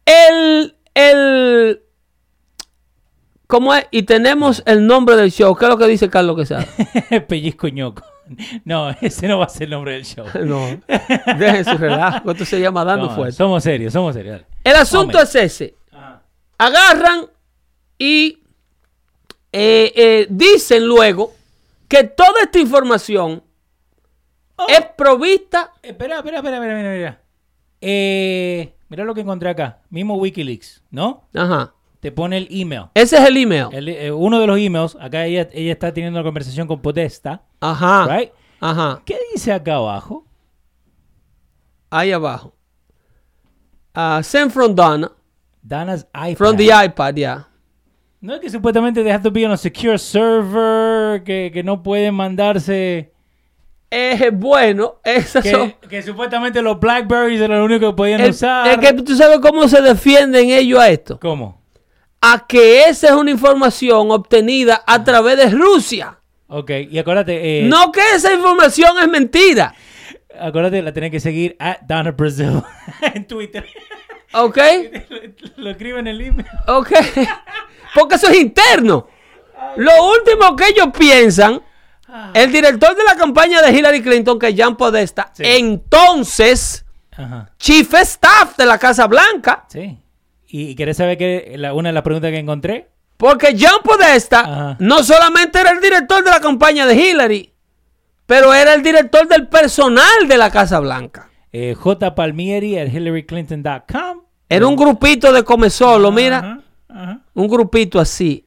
S2: El, el, ¿cómo es? Y tenemos el nombre del show. ¿Qué es lo que dice Carlos Quesada?
S1: Pellizco ñoco. No, ese no va a ser el nombre del show.
S2: No, dejen su relajo. Esto se llama dando
S1: No,
S2: fuerte.
S1: somos serios, somos serios. dale.
S2: El asunto
S1: Hombre.
S2: es ese. Agarran y eh, eh, dicen luego que toda esta información
S1: Oh.
S2: es provista.
S1: Espera, espera, espera, espera, espera. Eh, mira lo que encontré acá. Mismo Wikileaks, ¿no?
S2: Ajá.
S1: Te pone el email.
S2: Ese es el email.
S1: El- eh, uno de los emails, acá ella, ella está teniendo una conversación con Podesta,
S2: Ajá.
S1: right?
S2: Ajá.
S1: ¿Qué dice acá abajo?
S2: Ahí abajo. Ah, send from Donna.
S1: Dana's iPad.
S2: From the iPad, ya.
S1: No es que supuestamente they have to be on a secure server, que, que no pueden mandarse...
S2: Eh, bueno, esas son.
S1: Que, supuestamente los Blackberries eran lo único que podían usar.
S2: es que tú sabes cómo se defienden ellos a esto.
S1: ¿Cómo?
S2: A que esa es una información obtenida a través de Rusia.
S1: Ok, y acuérdate... eh,
S2: No que esa información es mentira.
S1: Acuérdate, la tenés que seguir at Donna Brazil en Twitter.
S2: ¿Ok?
S1: lo, lo escribe en el email.
S2: ¿Ok? Porque eso es interno. Lo último que ellos piensan, el director de la campaña de Hillary Clinton, que es Jan Podesta,
S1: Sí.
S2: entonces
S1: Ajá.
S2: chief staff de la Casa Blanca,
S1: Sí. ¿Y, querés saber que la- una de las preguntas que encontré?
S2: porque Jan Podesta
S1: Ajá.
S2: no solamente era el director de la campaña de Hillary, pero era el director del personal de la Casa Blanca.
S1: Eh, J. Palmieri at hillaryclinton.com.
S2: Era un grupito de come solo, mira,
S1: Ajá, ajá.
S2: un grupito así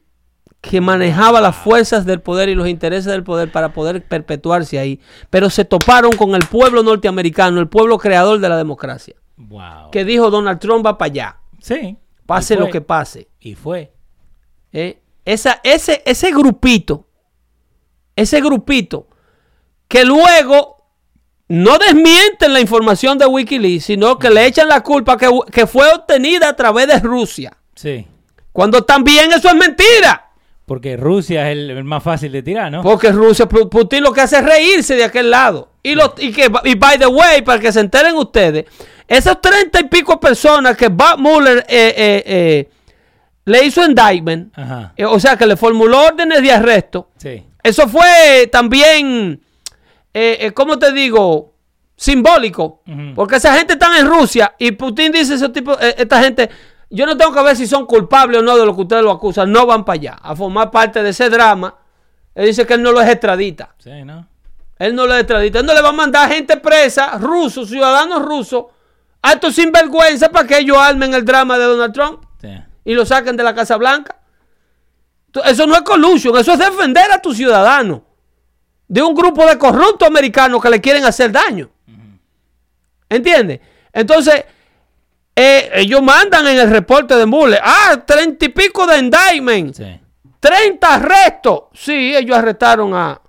S2: que manejaba las fuerzas del poder y los intereses del poder para poder perpetuarse ahí, pero se toparon con el pueblo norteamericano, el pueblo creador de la democracia,
S1: Wow.
S2: que dijo Donald Trump va para allá,
S1: Sí.
S2: pase lo que pase.
S1: Y fue.
S2: ¿eh? Esa, ese, ese grupito, ese grupito, que luego no desmienten la información de Wikileaks, sino que le echan la culpa que, que fue obtenida a través de Rusia,
S1: Sí.
S2: cuando también eso es mentira.
S1: Porque Rusia es el, el más fácil de tirar, ¿no?
S2: Porque Rusia, Pu- Putin lo que hace es reírse de aquel lado. Y, lo, y, que, y by the way, para que se enteren ustedes, esas treinta y pico personas que Bob Mueller eh, eh, eh, le hizo indictment,
S1: Ajá.
S2: o sea, que le formuló órdenes de arresto,
S1: Sí.
S2: eso fue también, ¿cómo te digo? Simbólico. Porque esa gente está en Rusia y Putin dice, ese tipo, esta gente, yo no tengo que ver si son culpables o no de lo que ustedes lo acusan, no van para allá a formar parte de ese drama. Él dice que él no los extradita.
S1: Sí, ¿no?
S2: Él no los extradita. Él no le va a mandar gente presa, rusos, ciudadanos rusos, a estos sinvergüenza para que ellos armen el drama de Donald Trump
S1: Sí.
S2: y lo saquen de la Casa Blanca. Eso no es collusion, eso es defender a tus ciudadanos de un grupo de corruptos americanos que le quieren hacer daño. ¿Entiendes? Entonces, eh, ellos mandan en el reporte de Mueller, ah, treinta y pico de indictment,
S1: Sí.
S2: 30 arrestos. Sí, ellos arrestaron a,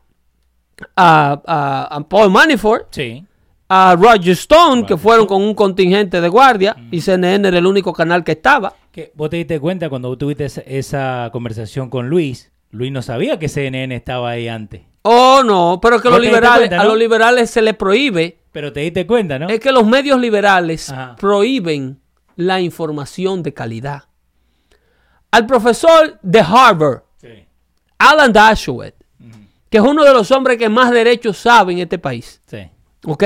S2: a, a- a Paul Manafort,
S1: Sí.
S2: a Roger Stone, que fueron con un contingente de guardia, y CNN era el único canal que estaba.
S1: Que vos te diste cuenta cuando tuviste esa, esa conversación con Luis. Luis no sabía que CNN estaba ahí antes.
S2: Oh, no, pero que
S1: ¿No
S2: los liberales,
S1: cuenta,
S2: a los liberales se les prohíbe,
S1: Pero te diste cuenta, ¿no?
S2: es que los medios liberales
S1: Ajá.
S2: prohíben la información de calidad. Al profesor de Harvard,
S1: Sí.
S2: Alan Dershowitz, que es uno de los hombres que más derechos sabe en este país,
S1: Sí.
S2: ¿ok?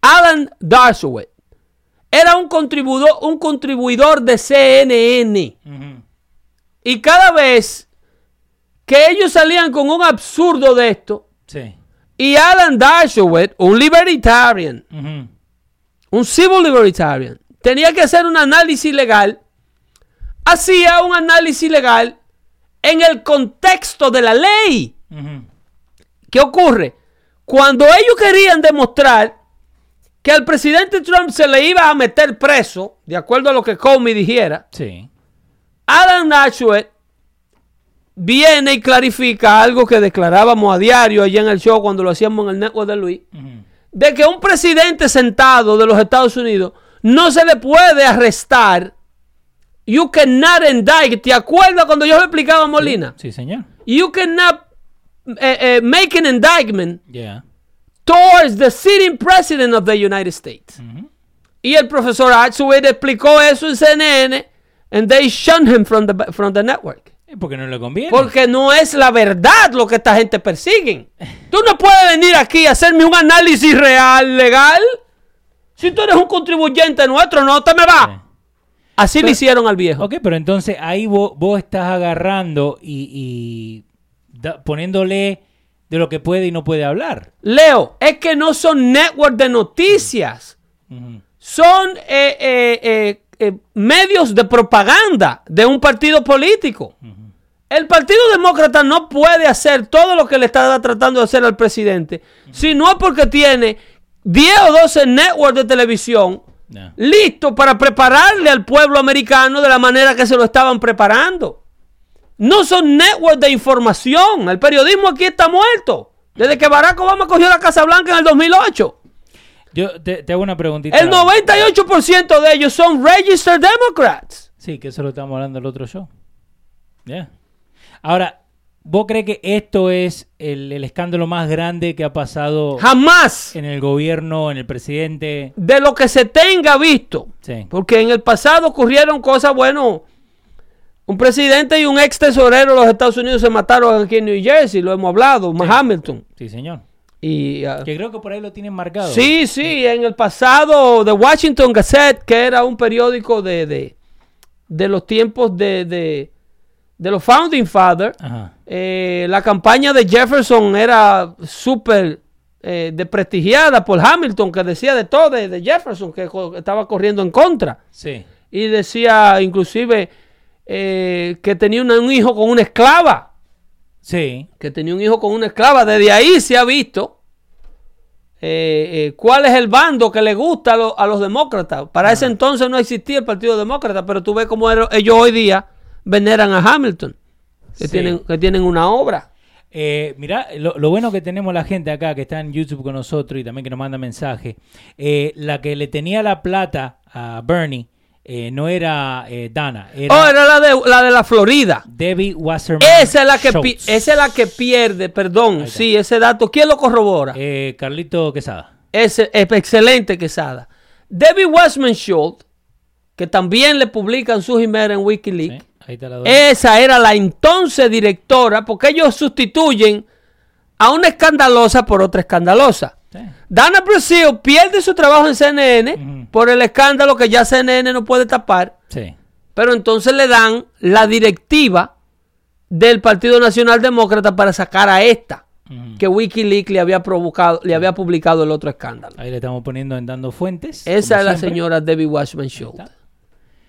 S2: Alan Dershowitz era un contribuidor, un contribuidor de CNN. Y cada vez que ellos salían con un absurdo de esto,
S1: Sí.
S2: y Alan Dershowitz, un libertarian, un civil libertarian, tenía que hacer un análisis legal, hacía un análisis legal en el contexto de la ley. ¿Qué ocurre? Cuando ellos querían demostrar que al presidente Trump se le iba a meter preso, de acuerdo a lo que Comey dijera,
S1: Sí.
S2: Alan Dershowitz viene y clarifica algo que declarábamos a diario allá en el show cuando lo hacíamos en el network de Luis, de que un presidente sentado de los Estados Unidos no se le puede arrestar. You cannot indict. ¿Te acuerdas cuando yo lo explicaba a Molina?
S1: Sí, señor.
S2: You cannot eh, eh, make an indictment
S1: Yeah.
S2: towards the sitting president of the United States. Y el profesor Archway explicó eso en CNN and they shunned him from the, from the network.
S1: Porque no le conviene.
S2: Porque no es la verdad lo que esta gente persigue. Tú no puedes venir aquí a hacerme un análisis real, legal. Si tú eres un contribuyente nuestro, no te me va. Así le hicieron al viejo.
S1: Ok, pero entonces ahí vos, vos estás agarrando y, y da- poniéndole de lo que puede y no puede hablar.
S2: Leo, es que no son network de noticias. Son eh, eh, eh, eh, medios de propaganda de un partido político. El Partido Demócrata no puede hacer todo lo que le está tratando de hacer al presidente, si no es porque tiene 10 o 12 networks de televisión
S1: No.
S2: listo para prepararle al pueblo americano de la manera que se lo estaban preparando. No son networks de información. El periodismo aquí está muerto. Desde que Barack Obama cogió la Casa Blanca en el 2008.
S1: Yo te, te hago una preguntita.
S2: El 98% de ellos son registered Democrats.
S1: Sí, que eso lo estamos hablando el otro show. Ya. Ahora, ¿vos crees que esto es el, el escándalo más grande que ha pasado
S2: Jamás
S1: en el gobierno, en el presidente?
S2: de lo que se tenga visto.
S1: Sí.
S2: Porque en el pasado ocurrieron cosas, bueno, un presidente y un ex tesorero de los Estados Unidos se mataron aquí en New Jersey, lo hemos hablado, Hamilton.
S1: Sí, señor.
S2: Y, ah,
S1: Que creo que por ahí lo tienen marcado.
S2: sí, sí, en el pasado, The Washington Gazette, que era un periódico de, de, de los tiempos de, de, de los Founding Fathers, eh, la campaña de Jefferson era súper eh, desprestigiada por Hamilton, que decía de todo de, de Jefferson, que co- estaba corriendo en contra.
S1: Sí.
S2: Y decía inclusive eh, que tenía una- un hijo con una esclava.
S1: Sí.
S2: Que tenía un hijo con una esclava. Desde ahí se ha visto eh, cuál es el bando que le gusta a, lo- a los demócratas. Para ese entonces no existía el Partido Demócrata, pero tú ves cómo ellos hoy día veneran a Hamilton. Que,
S1: Sí.
S2: tienen, que tienen una obra.
S1: Eh, mirá, lo, lo bueno que tenemos la gente acá que está en YouTube con nosotros y también que nos manda mensajes. eh, la que le tenía la plata a Bernie eh, no era eh, Dana, era
S2: Oh, era la de la, de la Florida.
S1: Debbie Wasserman.
S2: Esa es la que pi- esa es la que pierde, perdón. Sí, ese dato. ¿Quién lo corrobora?
S1: Carlito Quesada.
S2: Ese es excelente Quesada. Debbie Westman Schultz, que también le publican sus emails en Wikileaks.
S1: ¿sí? Ahí la.
S2: Esa era la entonces directora, porque ellos sustituyen a una escandalosa por otra escandalosa.
S1: Sí.
S2: Dana Brasil pierde su trabajo en CNN por el escándalo que ya CNN no puede tapar,
S1: Sí.
S2: pero entonces le dan la directiva del Partido Nacional Demócrata para sacar a esta, que Wikileaks le había provocado, le había publicado el otro escándalo.
S1: Ahí le estamos poniendo en dando fuentes.
S2: Esa es la señora Debbie Washman Schultz.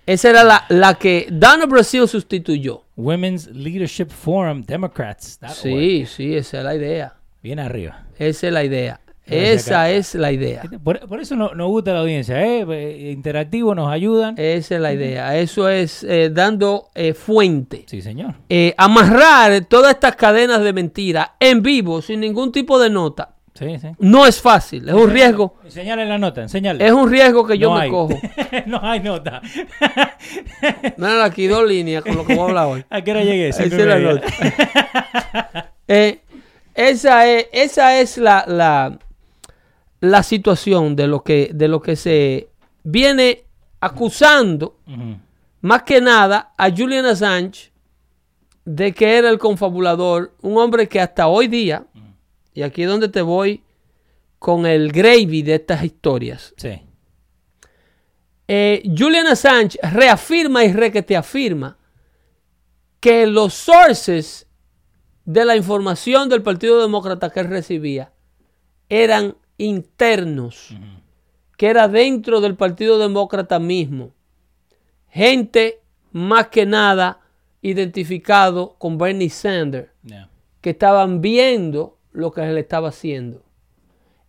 S2: Esa era la, la que Dana Brasil sustituyó.
S1: Women's Leadership Forum, Democrats.
S2: Sí, sí, esa es la idea.
S1: Bien arriba.
S2: Esa es la idea. Esa es la idea.
S1: Por, por eso no- nos gusta la audiencia, ¿eh? Interactivo, nos ayudan.
S2: Esa es la idea. Eso es eh, dando eh, fuente.
S1: Sí, señor.
S2: Eh, amarrar todas estas cadenas de mentira en vivo, sin ningún tipo de nota.
S1: Sí, sí.
S2: No es fácil, es un riesgo,
S1: Enseñale la nota, enseñale.
S2: es un riesgo que yo
S1: No
S2: me
S1: hay.
S2: cojo.
S1: no hay nota.
S2: Mira, aquí dos líneas con lo que voy a hablar hoy.
S1: ¿A qué hora llegué?
S2: La nota. Eh, esa es, esa es la, la, la situación de lo, que, de lo que se viene acusando, más que nada, a Julian Assange de que era el confabulador, un hombre que hasta hoy día, y aquí es donde te voy con el gravy de estas historias,
S1: Sí.
S2: eh, Julian Assange reafirma y requete afirma que los sources de la información del Partido Demócrata que él recibía eran internos, que era dentro del Partido Demócrata mismo. Gente más que nada identificado con Bernie Sanders,
S1: Yeah.
S2: que estaban viendo lo que él estaba haciendo.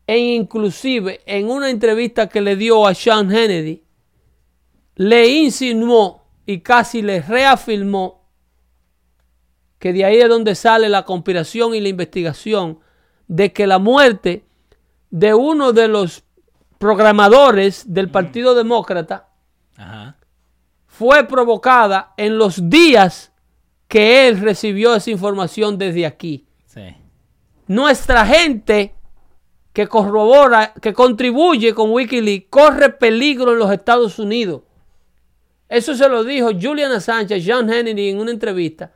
S2: E inclusive en una entrevista que le dio a Sean Hannity, le insinuó y casi le reafirmó que de ahí es donde sale la conspiración y la investigación de que la muerte de uno de los programadores del Partido Demócrata
S1: Ajá.
S2: fue provocada en los días que él recibió esa información desde aquí.
S1: Sí.
S2: Nuestra gente que corrobora, que contribuye con Wikileaks, corre peligro en los Estados Unidos. Eso se lo dijo Julian Assange a John Hannity en una entrevista.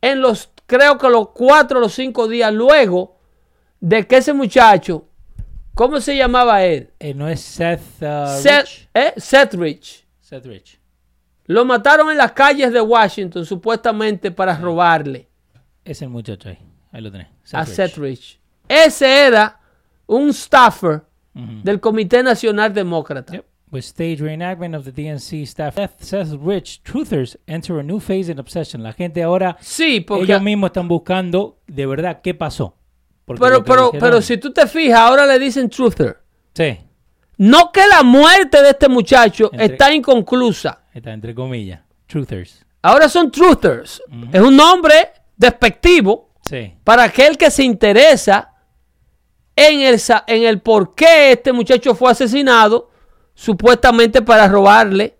S2: En los, creo que los cuatro o los cinco días luego de que ese muchacho, ¿cómo se llamaba él?
S1: Eh, no es Seth, uh,
S2: Seth,
S1: Rich.
S2: ¿eh? Seth Rich.
S1: Seth Rich.
S2: Lo mataron en las calles de Washington supuestamente para robarle
S1: Es el muchacho ahí. Ahí lo tenés. Seth
S2: a
S1: Rich.
S2: Seth Rich. Ese era un staffer del Comité Nacional Demócrata.
S1: Yep. With stage reenactment of the DNC staff, Seth, Rich, truthers enter a new phase in obsession. La gente ahora,
S2: Sí, porque...
S1: ellos mismos están buscando de verdad qué pasó. Porque
S2: Pero, pero,
S1: dijeron-
S2: pero si tú te fijas, ahora le dicen truther.
S1: Sí,
S2: No que la muerte de este muchacho
S1: Entre-
S2: está inconclusa.
S1: está entre comillas. Truthers.
S2: Ahora son truthers. Es un nombre despectivo
S1: Sí.
S2: para aquel que se interesa en el, en el por qué este muchacho fue asesinado, supuestamente para robarle,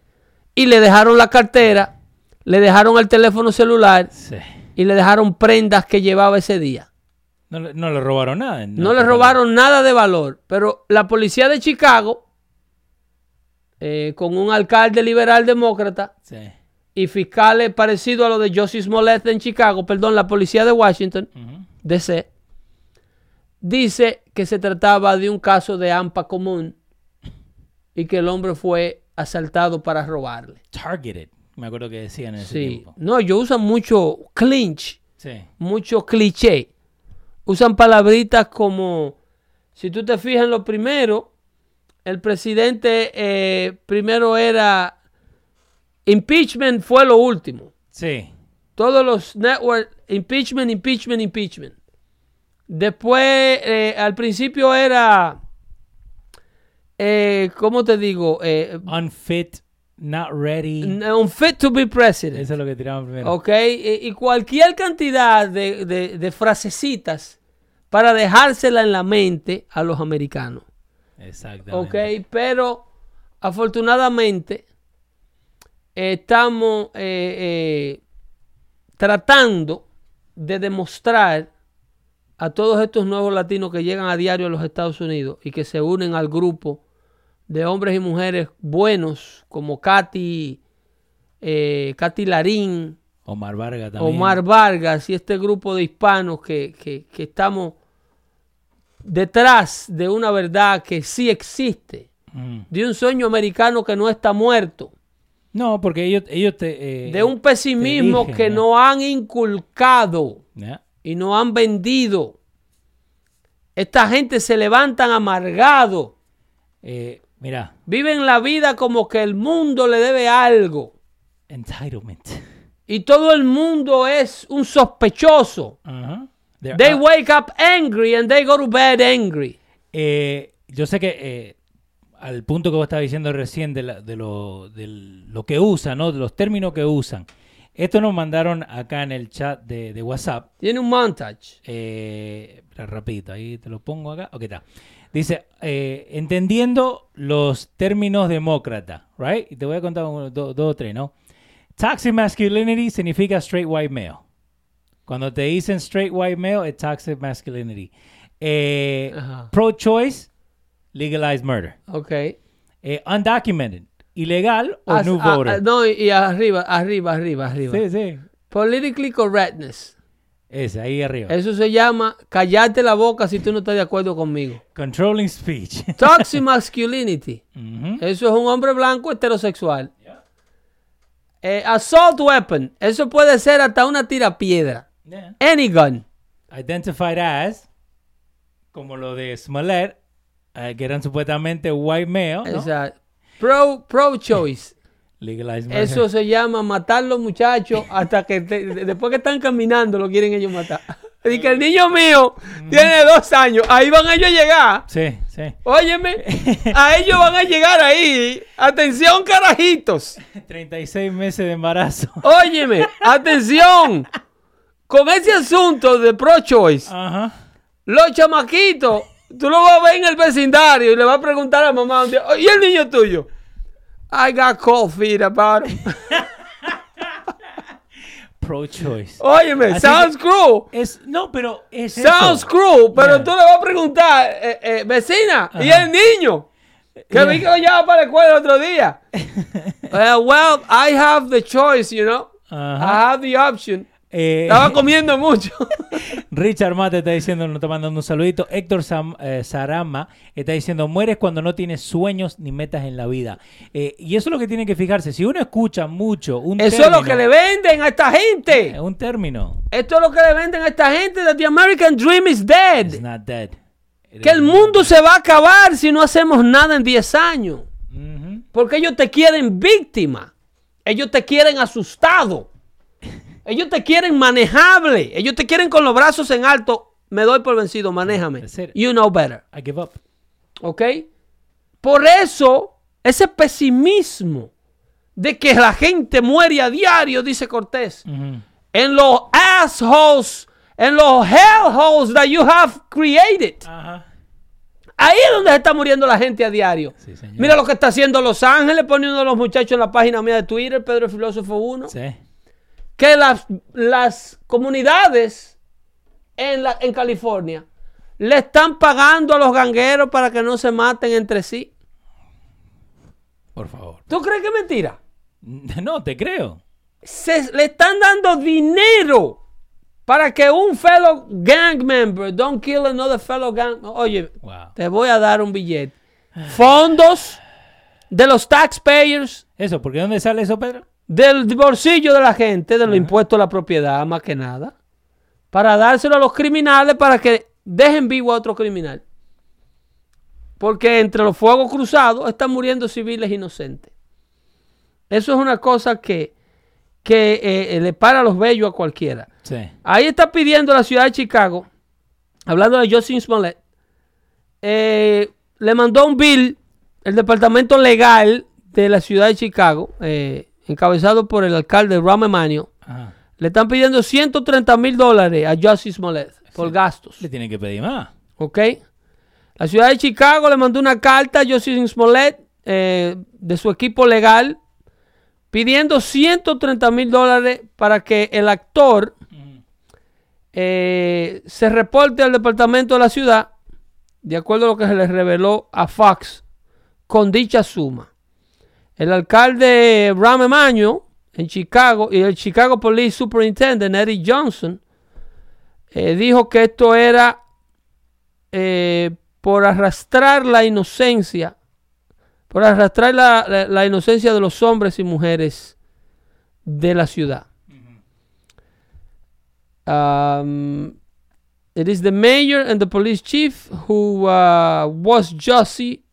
S2: y le dejaron la cartera, le dejaron el teléfono celular
S1: Sí.
S2: y le dejaron prendas que llevaba ese día.
S1: No, le- no le robaron nada.
S2: No le robaron nada de valor, pero la policía de Chicago, eh, con un alcalde liberal demócrata
S1: Sí.
S2: Y fiscales parecidos a lo de Joseph Smollett en Chicago, perdón, la policía de Washington. DC, dice que se trataba de un caso de AMPA común y que el hombre fue asaltado para robarle.
S1: Targeted. Me acuerdo que decían en ese
S2: Sí.
S1: tiempo.
S2: No, ellos usan mucho clinch,
S1: Sí.
S2: mucho cliché. Usan palabritas como, si tú te fijas en lo primero, el presidente eh, primero era, impeachment fue lo último.
S1: Sí.
S2: Todos los networks, impeachment, impeachment, impeachment. Después, eh, al principio era, eh, ¿cómo te digo? Eh,
S1: Unfit, not ready.
S2: unfit to be president.
S1: Eso es lo que tiraban primero.
S2: Ok, y, y cualquier cantidad de, de- de frasecitas para dejársela en la mente a los americanos.
S1: Exactamente.
S2: Ok, pero afortunadamente estamos eh, eh, tratando de demostrar a todos estos nuevos latinos que llegan a diario a los Estados Unidos y que se unen al grupo de hombres y mujeres buenos como Katy, eh, Katy Larín,
S1: Omar Vargas también.
S2: Omar Vargas y este grupo de hispanos que, que- que estamos detrás de una verdad que sí existe,
S1: Mm.
S2: de un sueño americano que no está muerto,
S1: No, porque ellos, ellos te. eh,
S2: de un pesimismo
S1: dirigen,
S2: que
S1: ¿no?
S2: no han inculcado y no han vendido. Esta gente se levantan amargado,
S1: Eh, mira,
S2: viven la vida como que el mundo le debe algo
S1: entitlement.
S2: y todo el mundo es un sospechoso. They
S1: are-
S2: wake up angry and they go to bed angry.
S1: Eh, yo sé que eh, al punto que vos estabas diciendo recién de, la- de lo, de lo que usan, ¿no? de los términos que usan, Esto nos mandaron acá en el chat de, de WhatsApp.
S2: Tiene un montage.
S1: Eh, rapidito, ahí te lo pongo acá. Ok, está. Dice, eh, entendiendo los términos demócrata, right? Y te voy a contar uno, do- dos o tres, ¿no? Toxic masculinity significa straight white male. Cuando te dicen straight white male, es toxic masculinity. Eh. Pro-choice, legalized murder.
S2: Ok.
S1: Eh, undocumented, ilegal o
S2: As-
S1: new voter.
S2: no, y, arriba, arriba, arriba, arriba.
S1: sí, sí.
S2: Politically correctness.
S1: Ese, ahí arriba.
S2: Eso se llama callarte la boca si tú no estás de acuerdo conmigo.
S1: Controlling speech.
S2: Toxic masculinity.
S1: Ujú.
S2: Eso es un hombre blanco heterosexual. Eh, assault weapon. Eso puede ser hasta una tirapiedra.
S1: Yeah.
S2: Any gun.
S1: Identified as, como lo de Smollett, eh, que eran supuestamente white male, ¿no?
S2: Exacto. Pro, pro choice. Eso se llama matar los muchachos hasta que te- después que están caminando lo quieren ellos matar. Y que el niño mío tiene dos años. Ahí van ellos a llegar.
S1: Sí, sí.
S2: Óyeme, a ellos van a llegar ahí. Atención, carajitos.
S1: 36 meses de embarazo.
S2: Óyeme, atención. Con ese asunto de pro-choice, los chamaquitos, tú lo vas a ver en el vecindario y le vas a preguntar a mamá, un día, "Oh, ¿y el niño tuyo? I got cold feet about him.
S1: Pro-choice.
S2: Óyeme,
S1: Así
S2: sounds cruel.
S1: Es, no, pero es
S2: Sounds
S1: eso.
S2: cruel, pero
S1: Yeah.
S2: tú le vas a preguntar, eh, eh, vecina, ¿y el niño? Que
S1: Yeah.
S2: vi que lo llevaba para la escuela el otro día. Eh, well, I have the choice, you know.
S1: Ajá.
S2: I have the option.
S1: Eh,
S2: Estaba comiendo mucho.
S1: Richard Mate está diciendo, nos está mandando un saludito. Héctor Sam- eh, Sarama está diciendo, mueres cuando no tienes sueños ni metas en la vida. Eh, y eso es lo que tiene que fijarse. Si uno escucha mucho un
S2: Eso es lo que le venden a esta gente.
S1: eh, un término,
S2: Esto es lo que le venden a esta gente. That the American dream is
S1: it's
S2: dead.
S1: not dead. It
S2: Que el mundo
S1: dead.
S2: se va a acabar si no hacemos nada en 10 años. Porque ellos te quieren víctima. Ellos te quieren asustado. Ellos te quieren manejable. Ellos te quieren con los brazos en alto. Me doy por vencido, manéjame. You know better.
S1: I give up.
S2: ¿Ok? Por eso, ese pesimismo de que la gente muere a diario, dice Cortés,
S1: Ujú.
S2: en los assholes, en los hellholes that you have created.
S1: Ajá.
S2: Ahí es donde se está muriendo la gente a diario.
S1: Sí.
S2: Mira lo que está haciendo Los Ángeles, poniendo a los muchachos en la página mía de Twitter, Pedro el Filósofo 1,
S1: Sí.
S2: Que las, las comunidades en, la, en California le están pagando a los gangueros para que no se maten entre sí.
S1: Por favor.
S2: ¿Tú crees que es mentira?
S1: No, te creo.
S2: Se, le están dando dinero para que un fellow gang member don't kill another fellow gang. Oye,
S1: Wow.
S2: te voy a dar un billete. Fondos de los taxpayers,
S1: Eso, ¿por qué dónde sale eso, Pedro?
S2: Del bolsillo de la gente, de los impuestos a la propiedad, más que nada, para dárselo a los criminales para que dejen vivo a otro criminal. Porque entre los fuegos cruzados están muriendo civiles inocentes. Eso es una cosa que, que eh, le para los vellos a cualquiera.
S1: Sí.
S2: Ahí está pidiendo la ciudad de Chicago, hablando de Justin Smollett, eh, le mandó un bill el departamento legal de la ciudad de Chicago, eh, encabezado por el alcalde Rahm Emanuel. Le están pidiendo 130 mil dólares a Justin Smollett por gastos.
S1: Le tienen que pedir más.
S2: ¿Ok? La ciudad de Chicago le mandó una carta a Justin Smollett eh, de su equipo legal pidiendo 130 mil dólares para que el actor eh, se reporte al departamento de la ciudad, de acuerdo a lo que se le reveló a Fox, con dicha suma. El alcalde Ram Emanuel en Chicago y el Chicago Police Superintendent Eddie Johnson eh, dijo que esto era eh, por arrastrar la inocencia, por arrastrar la inocencia de los hombres y mujeres de la ciudad. Um, it is the mayor and the police chief who uh, was Jussie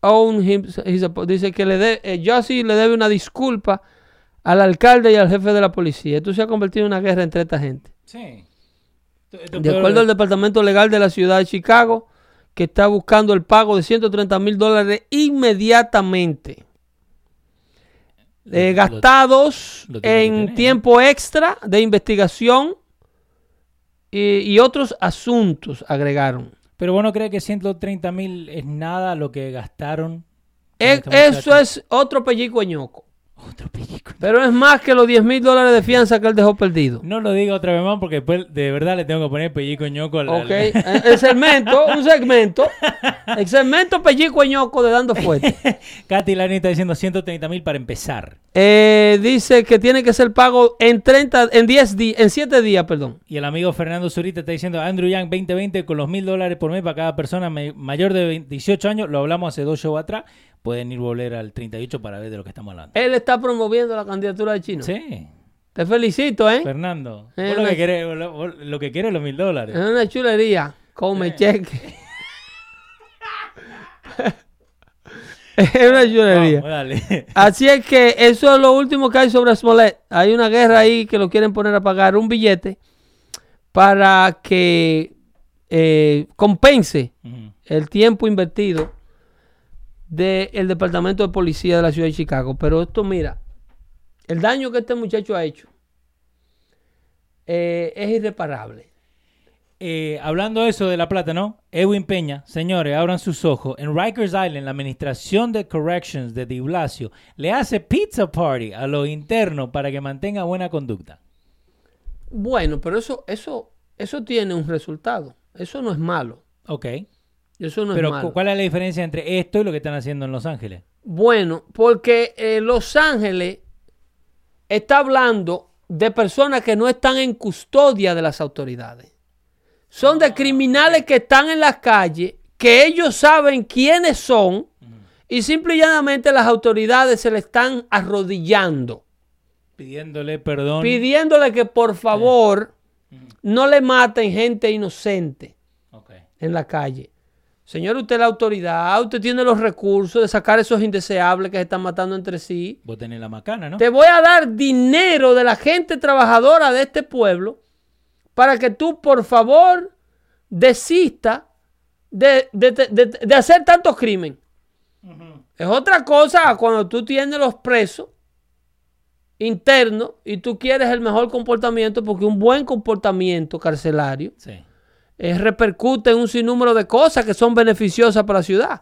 S2: own him, his apo- dice que le de, eh, Jussie le debe una disculpa al alcalde y al jefe de la policía. Esto se ha convertido en una guerra entre esta gente.
S1: Sí.
S2: De acuerdo al Departamento Legal de la Ciudad de Chicago, que está buscando el pago de 130 mil dólares inmediatamente. eh, gastados
S1: lo
S2: en tiempo extra de investigación y, y otros asuntos agregaron.
S1: Pero vos no crees que 130 mil es nada lo que gastaron.
S2: E-
S1: este
S2: eso es otro pellico ñoco.
S1: Otro.
S2: Pero es más que los 10 mil dólares de fianza que él dejó perdido.
S1: No lo diga otra vez más porque después de verdad le tengo que poner pellico ñoco al.
S2: Ok, eh, el segmento, un segmento. El segmento pellico ñoco de Dando Fuerte.
S1: Katy Lani está diciendo 130 mil para empezar.
S2: Eh, dice que tiene que ser pago en 30, en 10 días, en 7 días, perdón.
S1: Y el amigo Fernando Zurita está diciendo Andrew Young 2020 con los mil dólares por mes para cada persona ma- mayor de 20 18 años. Lo hablamos hace dos shows atrás. Pueden ir volver al 38 para ver de lo que estamos hablando.
S2: Él está promoviendo la candidatura de Chino.
S1: Sí,
S2: Te felicito, ¿eh?
S1: Fernando. Vos lo que querés, vos lo, vos lo que los mil dólares.
S2: Es una chulería. Come cheque. es una chulería.
S1: Vamos, dale.
S2: Así es que eso es lo último que hay sobre Smollett. Hay una guerra ahí que lo quieren poner a pagar un billete para que eh, compense el tiempo invertido del Departamento de Policía de la Ciudad de Chicago. Pero esto, mira, el daño que este muchacho ha hecho eh, es irreparable.
S1: Eh, hablando de eso de la plata, ¿no? Edwin Peña, señores, abran sus ojos. En Rikers Island, la administración de corrections de Di Blasio le hace pizza party a los internos para que mantenga buena conducta.
S2: Bueno, pero eso, eso, eso tiene un resultado. Eso no es malo.
S1: Ok.
S2: Eso no
S1: Pero
S2: es malo.
S1: cu- ¿cuál es la diferencia entre esto y lo que están haciendo en Los Ángeles?
S2: Bueno, porque eh, Los Ángeles está hablando de personas que no están en custodia de las autoridades. Son de criminales que están en las calles, que ellos saben quiénes son y simple y llanamente las autoridades se le están arrodillando,
S1: Pidiéndole perdón.
S2: pidiéndole que por favor no le maten gente inocente en la calle. Señor, usted es la autoridad, usted tiene los recursos de sacar esos indeseables que se están matando entre sí.
S1: Vos tenés la macana, ¿no?
S2: Te voy a dar dinero de la gente trabajadora de este pueblo para que tú, por favor, desista de, de- de- de- hacer tantos crímenes. Es otra cosa cuando tú tienes los presos internos y tú quieres el mejor comportamiento porque un buen comportamiento carcelario
S1: Sí.
S2: Eh, repercute en un sinnúmero de cosas que son beneficiosas para la ciudad.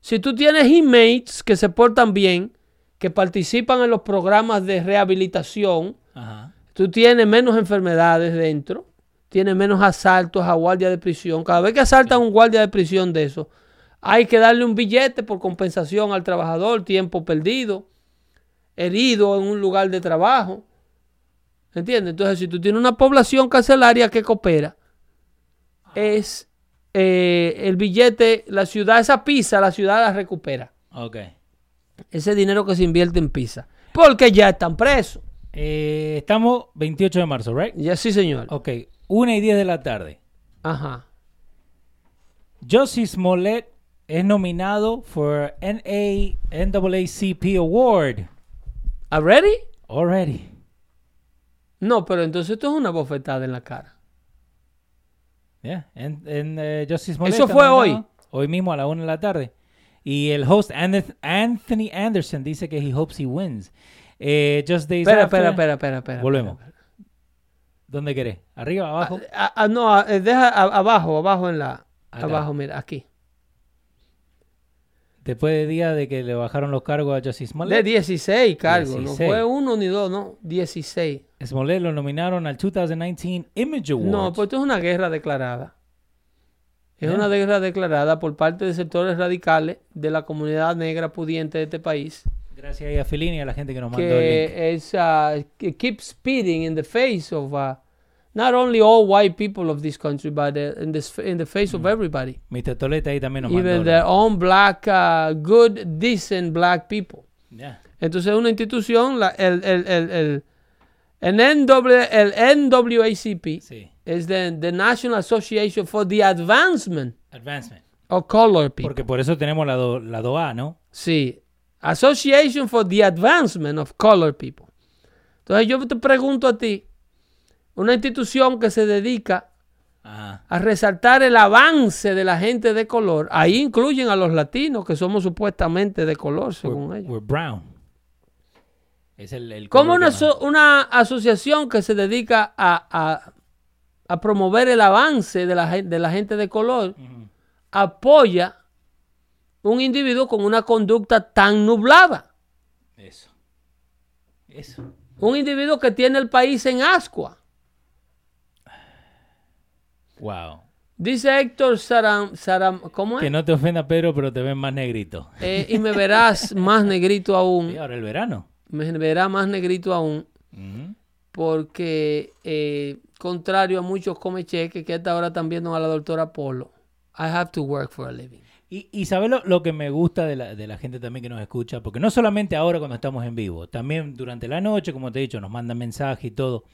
S2: Si tú tienes inmates que se portan bien, que participan en los programas de rehabilitación,
S1: Ajá.
S2: tú tienes menos enfermedades dentro, tienes menos asaltos a guardia de prisión. Cada vez que asaltan un guardia de prisión de eso, hay que darle un billete por compensación al trabajador, tiempo perdido, herido en un lugar de trabajo. ¿Entiendes? Entonces, si tú tienes una población carcelaria que coopera, es eh, el billete, la ciudad, esa pizza, la ciudad la recupera.
S1: Ok.
S2: Ese dinero que se invierte en pizza. Porque ya están presos.
S1: Eh, estamos 28 de marzo, ¿right?
S2: Ya sí, señor.
S1: Ok. 1 y 10 de la tarde.
S2: Ajá.
S1: Josie Smollett es nominado for NA NAACP Award
S2: ¿Already?
S1: already.
S2: No, pero entonces esto es una bofetada en la cara.
S1: Yeah. En, en, eh, Josie Smollett
S2: Eso fue
S1: nominado
S2: hoy.
S1: Hoy mismo a la 1 de la tarde. Y el host Anth- Anthony Anderson dice que he hopes he wins. Eh, just days
S2: Espera,
S1: after-
S2: espera, espera, espera, espera.
S1: Volvemos.
S2: espera,
S1: ¿Dónde querés? ¿Arriba, abajo?
S2: espera. Ah, ah, no, ah, eh, deja a- abajo, abajo en la.
S1: Acá.
S2: Abajo, mira, aquí.
S1: Después de día de que le bajaron los cargos a
S2: De
S1: Smollett.
S2: 16 cargos,
S1: 16.
S2: no fue uno ni dos, no, 16.
S1: Smollett lo nominaron al 2019 Image Awards.
S2: No, pues esto es una guerra declarada. Es
S1: Yeah.
S2: una guerra declarada por parte de sectores radicales de la comunidad negra pudiente de este país.
S1: Gracias a Felini y a la gente que nos mandó el link.
S2: que es uh, que keeps spitting in the face of uh, not only all white people of this country, but uh, in this in the face of everybody,
S1: Mr. Toleta ahí también nos
S2: even their own black, uh, good, decent black people.
S1: Yeah.
S2: Entonces una institución, la, el, el, el, el, el, NW, el NWACP
S1: Sí.
S2: es the, the National Association for the Advancement
S1: Advancement.
S2: of Color People.
S1: Porque por eso tenemos la, do- la 2A, ¿no?
S2: Sí. Association for the Advancement of Color People. Entonces yo te pregunto a ti, una institución que se dedica
S1: Ajá.
S2: a resaltar el avance de la gente de color, ahí incluyen a los latinos que somos supuestamente de color, según
S1: We're,
S2: ellos.
S1: we're brown. Es el, el
S2: ¿Cómo
S1: color
S2: una, una asociación que se dedica a, a- a promover el avance de la, gen- de la gente de color apoya un individuo con una conducta tan nublada?
S1: Eso. Eso.
S2: Un individuo que tiene el país en ascua.
S1: Wow.
S2: Dice Héctor Saram, Saram ¿cómo es?
S1: Que no te ofenda, Pedro, pero te ven más negrito.
S2: Eh, y me verás más negrito
S1: Y
S2: aún.
S1: ahora el verano.
S2: Me verás más negrito aún. Porque, eh, contrario a muchos come cheques que a esta hora están viendo a la doctora Polo, I have to work for a living.
S1: Y, y ¿sabes lo, lo que me gusta de la, de la gente también que nos escucha? Porque no solamente ahora cuando estamos en vivo, también durante la noche, como te he dicho, nos mandan mensajes y todo,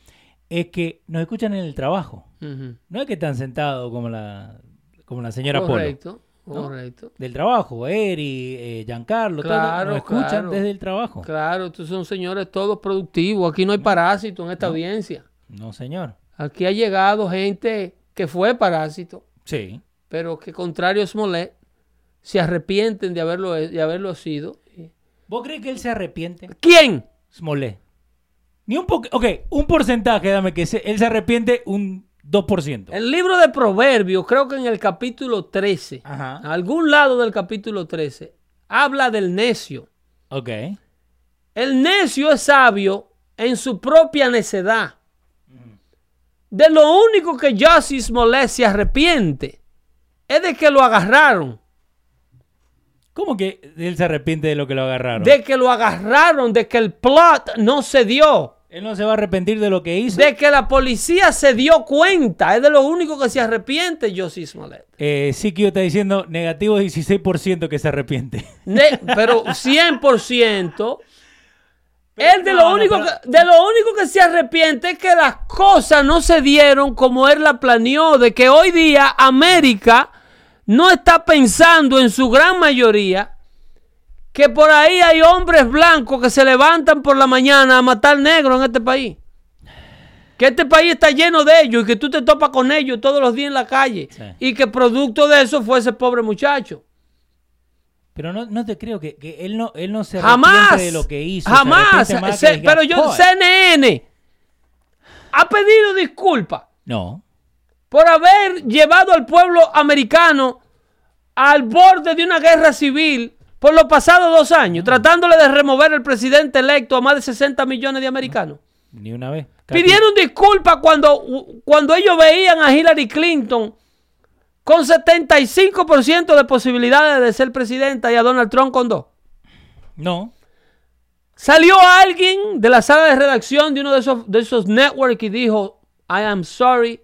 S1: es que nos escuchan en el trabajo. No es que están sentados como la, como la señora Polo.
S2: Correcto,
S1: ¿no?
S2: correcto.
S1: Del trabajo, Eri, eh, Giancarlo,
S2: Claro,
S1: nos escuchan
S2: claro.
S1: desde el trabajo.
S2: Claro, estos son señores todos productivos. Aquí no hay parásitos en esta audiencia.
S1: No, señor.
S2: Aquí ha llegado gente que fue parásito,
S1: Sí.
S2: pero que contrario a Smollett, se arrepienten de haberlo, de haberlo sido.
S1: ¿Vos crees que él se arrepiente?
S2: ¿Quién?
S1: Smollett. Ni un poco. Ok, un porcentaje, dame que se- él se arrepiente un 2%.
S2: El libro de Proverbios, creo que en el capítulo 13,
S1: Ajá.
S2: a algún lado del capítulo 13, habla del necio.
S1: Ok.
S2: El necio es sabio en su propia necedad. De lo único que Jussie Smollett se arrepiente es de que lo agarraron.
S1: ¿Cómo que él se arrepiente de lo que lo agarraron?
S2: De que lo agarraron, de que el plot no se dio.
S1: Él no se va a arrepentir de lo que hizo.
S2: De que la policía se dio cuenta. Es de lo único que se arrepiente Jussie Smollett.
S1: Eh, Sikio está diciendo negativo 16% que se arrepiente.
S2: Ne- pero 100%. Él de,
S1: no,
S2: lo
S1: no,
S2: único
S1: pero-
S2: que, de lo único que se arrepiente es que las cosas no se dieron como él la planeó, de que hoy día América no está pensando en su gran mayoría que por ahí hay hombres blancos que se levantan por la mañana a matar negros en este país. Que este país está lleno de ellos y que tú te topas con ellos todos los días en la calle.
S1: Sí.
S2: Y que producto de eso fue ese pobre muchacho.
S1: Pero no, no te creo que, que él no él no se
S2: Jamás.
S1: de lo que hizo.
S2: Jamás. Se-
S1: diga,
S2: pero yo,
S1: "Joder".
S2: CNN ha pedido disculpas
S1: No.
S2: por haber llevado al pueblo americano al borde de una guerra civil por los pasados dos años, tratándole de remover el presidente electo a más de 60 millones de americanos.
S1: Ni una vez. Casi-
S2: Pidieron disculpas cuando, cuando ellos veían a Hillary Clinton con 75% de posibilidades de ser presidenta y a Donald Trump con dos.
S1: No.
S2: Salió alguien de la sala de redacción de uno de esos, de esos networks y dijo, I am sorry,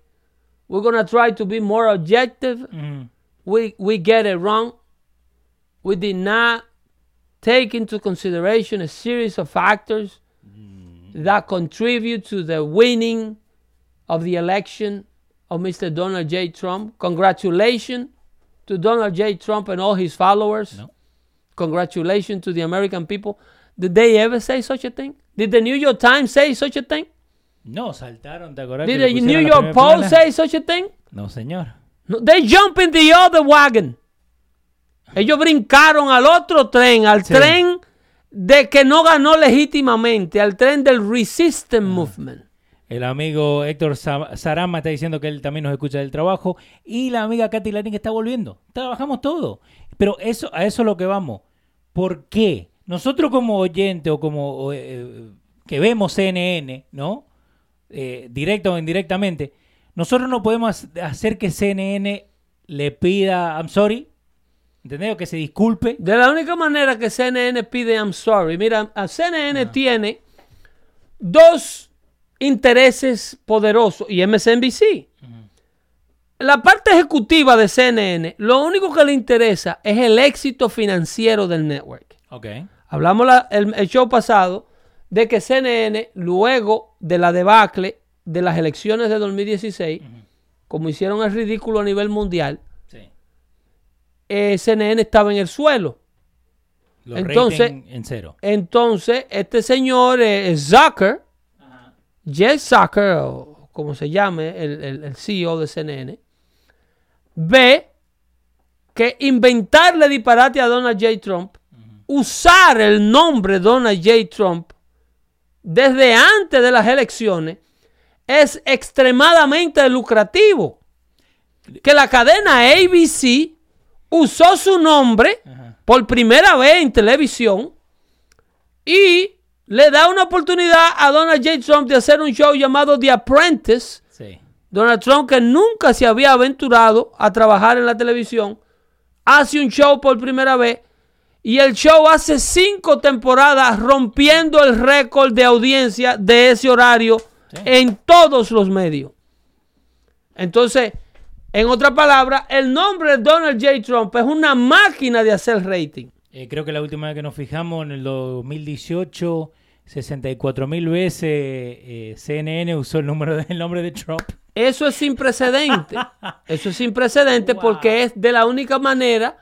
S2: we're going to try to be more objective,
S1: Mm.
S2: we, we get it wrong, we did not take into consideration a series of factors that contribute to the winning of the election of Mr. Donald J. Trump. Congratulations to Donald J. Trump and all his followers.
S1: No.
S2: Congratulations to the American people. Did they ever say such a thing? Did the New York Times say such a thing?
S1: No, saltaron, ¿te acordás?
S2: Did the New York Post say such a thing?
S1: No, señor.
S2: No, they jump in the other wagon. Ellos brincaron al otro tren, al
S1: Sí.
S2: tren de que no ganó legítimamente, al tren del resistance movement.
S1: El amigo Héctor Sa- Sarama está diciendo que él también nos escucha del trabajo. Y la amiga Katy Larín que está volviendo. Trabajamos todo. Pero eso, a eso es lo que vamos. ¿Por qué? Nosotros como oyente o como o, eh, que vemos CNN, ¿no? Eh, directa o indirectamente, nosotros no podemos hacer que CNN le pida, I'm sorry, ¿entendés? O que se disculpe.
S2: De la única manera que CNN pide I'm sorry, mira, a CNN tiene dos intereses poderosos y MSNBC. La parte ejecutiva de CNN, lo único que le interesa es el éxito financiero del network.
S1: Ok.
S2: Hablamos la- el, el show pasado de que CNN, luego de la debacle de las elecciones de 2016, como hicieron el ridículo a nivel mundial. Eh, CNN estaba en el suelo.
S1: Los
S2: Entonces-
S1: en cero.
S2: Entonces, este señor eh, Zucker, Jeff Zucker, o como se llame, el, el- el CEO de CNN, ve que inventarle disparate a Donald J. Trump, usar el nombre Donald J. Trump desde antes de las elecciones es extremadamente lucrativo. Que la cadena ABC usó su nombre
S1: Ajá.
S2: por primera vez en televisión y le da una oportunidad a Donald J. Trump de hacer un show llamado The Apprentice.
S1: Sí.
S2: Donald Trump, que nunca se había aventurado a trabajar en la televisión, hace un show por primera vez y el show hace cinco temporadas rompiendo el récord de audiencia de ese horario
S1: Sí.
S2: en todos los medios. Entonces, en otras palabras, el nombre de Donald J. Trump es una máquina de hacer rating.
S1: Eh, creo que la última vez que nos fijamos, en el 2018, 64 mil veces eh, CNN usó el, número de- nombre de Trump.
S2: Eso es sin precedente. Eso es sin precedente
S1: Wow.
S2: porque es de la única manera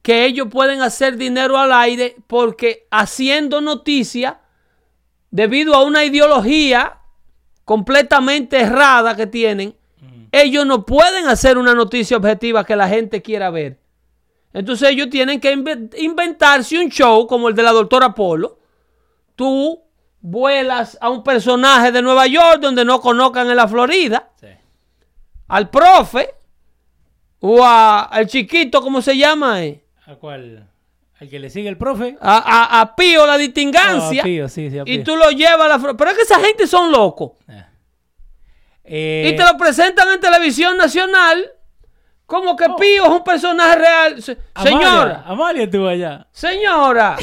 S2: que ellos pueden hacer dinero al aire porque haciendo noticia debido a una ideología completamente errada que tienen, ellos no pueden hacer una noticia objetiva que la gente quiera ver. Entonces ellos tienen que inve- inventarse un show como el de la doctora Polo. Tú vuelas a un personaje de Nueva York donde no conozcan en la Florida
S1: Sí.
S2: al profe o a- al chiquito, ¿cómo se llama? eh?
S1: ¿A cuál? ¿Al que le sigue el profe?
S2: A, a- a Pío la distingancia.
S1: Ah, Pío, sí, sí, a
S2: y
S1: Pío.
S2: tú lo llevas a la... Pero es que esa gente son locos.
S1: Eh,
S2: y te lo presentan en televisión nacional como que Pío es un personaje real. Se-
S1: Amalia,
S2: señora,
S1: Amalia estuvo allá.
S2: señora,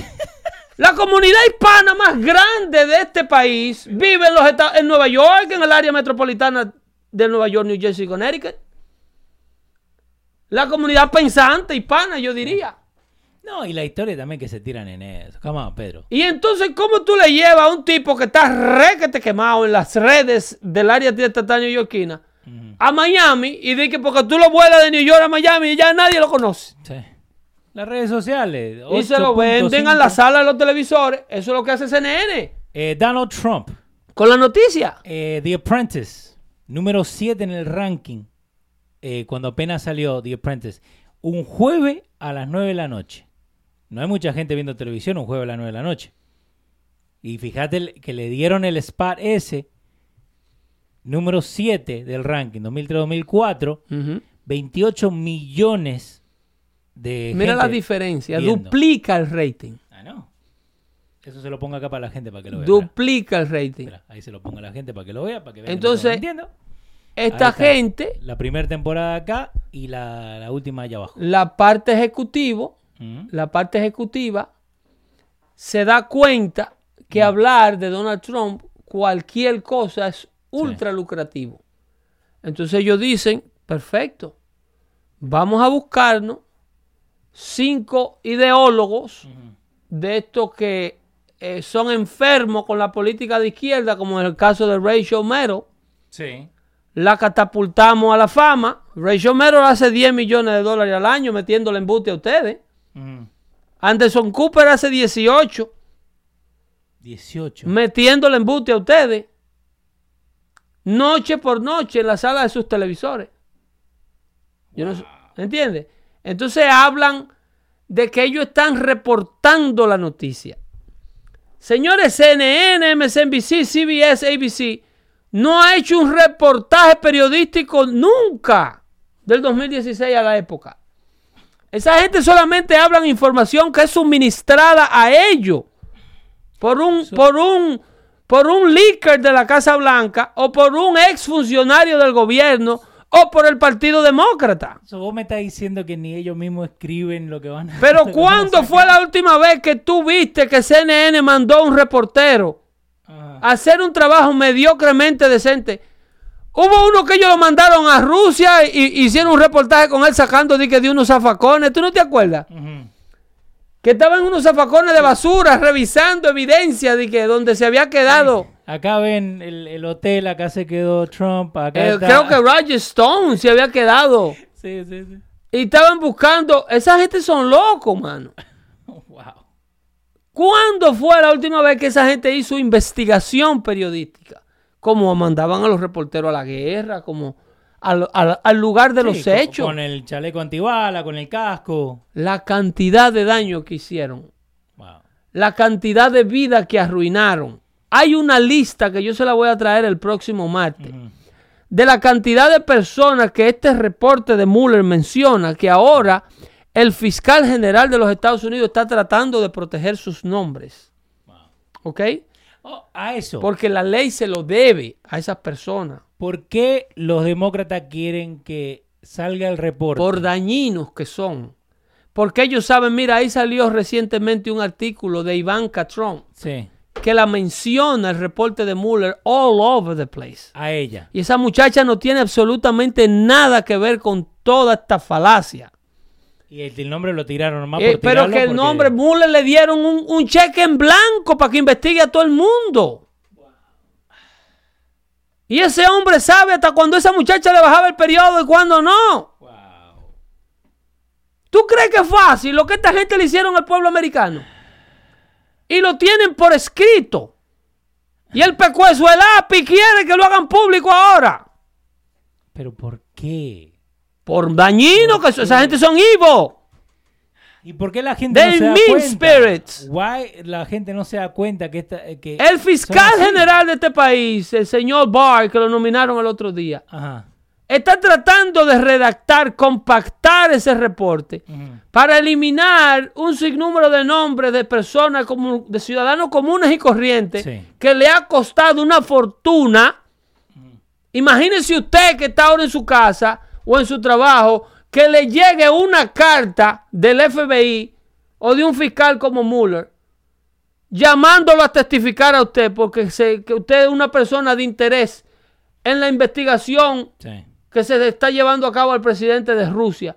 S2: la comunidad hispana más grande de este país vive en, los en Nueva York, en el área metropolitana de Nueva York, New Jersey, Connecticut. La comunidad pensante hispana, yo diría.
S1: No, y la historia también que se tiran en eso. Come on, Pedro.
S2: Y entonces, ¿cómo tú le llevas a un tipo que está re que te quemado en las redes del área estatal neoyorquina a Miami y di que porque tú lo vuelas de New York a Miami ya nadie lo conoce?
S1: Sí. Las redes sociales.
S2: Y se lo
S1: 8.5.
S2: venden en la sala de los televisores. Eso es lo que hace CNN
S1: Eh, Donald Trump,
S2: con la noticia.
S1: eh, The Apprentice, número 7 en el ranking. eh, cuando apenas salió The Apprentice. Un jueves a las 9 de la noche. No hay mucha gente viendo televisión un jueves a las 9 de la noche. Y fíjate el- que le dieron el spot ese, número 7 del ranking, 2003-2004, 28 millones de
S2: Mira la diferencia.
S1: viendo.
S2: Duplica el rating.
S1: Ah, no. Eso se lo pongo acá para la gente para que lo vea.
S2: Duplica el rating.
S1: Espera, ahí se lo pongo a la gente para que lo vea, para que vean
S2: Entonces,
S1: que mintiendo.
S2: Esta gente,
S1: La primera temporada acá y la, la última allá abajo.
S2: la parte ejecutivo,
S1: Ujú.
S2: la parte ejecutiva se da cuenta que hablar de Donald Trump, cualquier cosa es ultra lucrativo. Entonces ellos dicen, perfecto, vamos a buscarnos cinco ideólogos de estos que eh, son enfermos con la política de izquierda, como en el caso de Rachel Maddow,
S1: Sí.
S2: la catapultamos a la fama. Rachel Maddow hace 10 millones de dólares al año metiéndole embute a ustedes. Anderson Cooper hace 18
S1: 18.
S2: metiéndole embute a ustedes. Noche por noche en la sala de sus televisores. Yo no sé, ¿Entiendes? Entonces hablan de que ellos están reportando la noticia. Señores, CNN, MSNBC, CBS, ABC no ha hecho un reportaje periodístico nunca del 2016 a la época. Esa gente solamente hablan información que es suministrada a ellos por un, por un, por un leaker de la Casa Blanca o por un exfuncionario del gobierno o por el Partido Demócrata.
S1: So, vos me estás diciendo que ni ellos mismos escriben lo que van a
S2: Pero
S1: van a
S2: ¿cuándo fue la última vez que tú viste que CNN mandó un reportero
S1: Ajá.
S2: a hacer un trabajo mediocremente decente? Hubo uno que ellos lo mandaron a Rusia y y hicieron un reportaje con él sacando de, que de unos zafacones. ¿Tú no te acuerdas?
S1: Ujú.
S2: Que estaban unos zafacones de basura revisando evidencia de que donde se había quedado.
S1: Acá ven el, el hotel, acá se quedó Trump, acá
S2: Eh,
S1: está-
S2: creo que Roger Stone se había quedado.
S1: Sí, sí, sí.
S2: Y estaban buscando. Esa gente son locos, mano.
S1: Wow.
S2: ¿Cuándo fue la última vez que esa gente hizo investigación periodística? Como mandaban a los reporteros a la guerra, como al, al- al lugar de los
S1: Sí,
S2: hechos.
S1: Con el chaleco antibala, con el casco.
S2: La cantidad de daño que hicieron.
S1: Wow.
S2: La cantidad de vida que arruinaron. Hay una lista que yo se la voy a traer el próximo martes. De la cantidad de personas que este reporte de Mueller menciona que ahora el fiscal general de los Estados Unidos está tratando de proteger sus nombres. ¿Ok?
S1: Oh, a eso.
S2: Porque la ley se lo debe a esas personas.
S1: ¿Por qué los demócratas quieren que salga el reporte?
S2: Por dañinos que son. Porque ellos saben, mira, ahí salió recientemente un artículo de Trump
S1: Sí,
S2: que la menciona el reporte de Mueller all over the place.
S1: a ella.
S2: Y esa muchacha no tiene absolutamente nada que ver con toda esta falacia.
S1: Y el, el nombre lo tiraron nomás
S2: Eh,
S1: por
S2: pero que el
S1: porque-
S2: nombre Mueller le dieron un, un cheque en blanco para que investigue a todo el mundo. Y ese hombre sabe hasta cuando esa muchacha le bajaba el periodo y cuando no. ¿Tú crees que es fácil lo que esta gente le hicieron al pueblo americano? Y lo tienen por escrito. Y el pecueso, el API, quiere que lo hagan público ahora.
S1: ¿Pero por qué?
S2: Por dañino que esa gente son evil.
S1: ¿Y por qué la gente no se da cuenta?
S2: spirits.
S1: Why la gente no se da cuenta que, esta, que
S2: El fiscal
S1: son así?
S2: general de este país, el señor Barr, que lo nominaron el otro día,
S1: Ajá.
S2: está tratando de redactar, compactar ese reporte
S1: ujú.
S2: para eliminar un sinnúmero de nombres de personas, como, de ciudadanos comunes y corrientes,
S1: Sí.
S2: que le ha costado una fortuna. Imagínese usted que está ahora en su casa o en su trabajo, que le llegue una carta del FBI o de un fiscal como Mueller, llamándolo a testificar a usted, porque se- que usted es una persona de interés en la investigación
S1: Sí.
S2: que se está llevando a cabo al presidente de Rusia.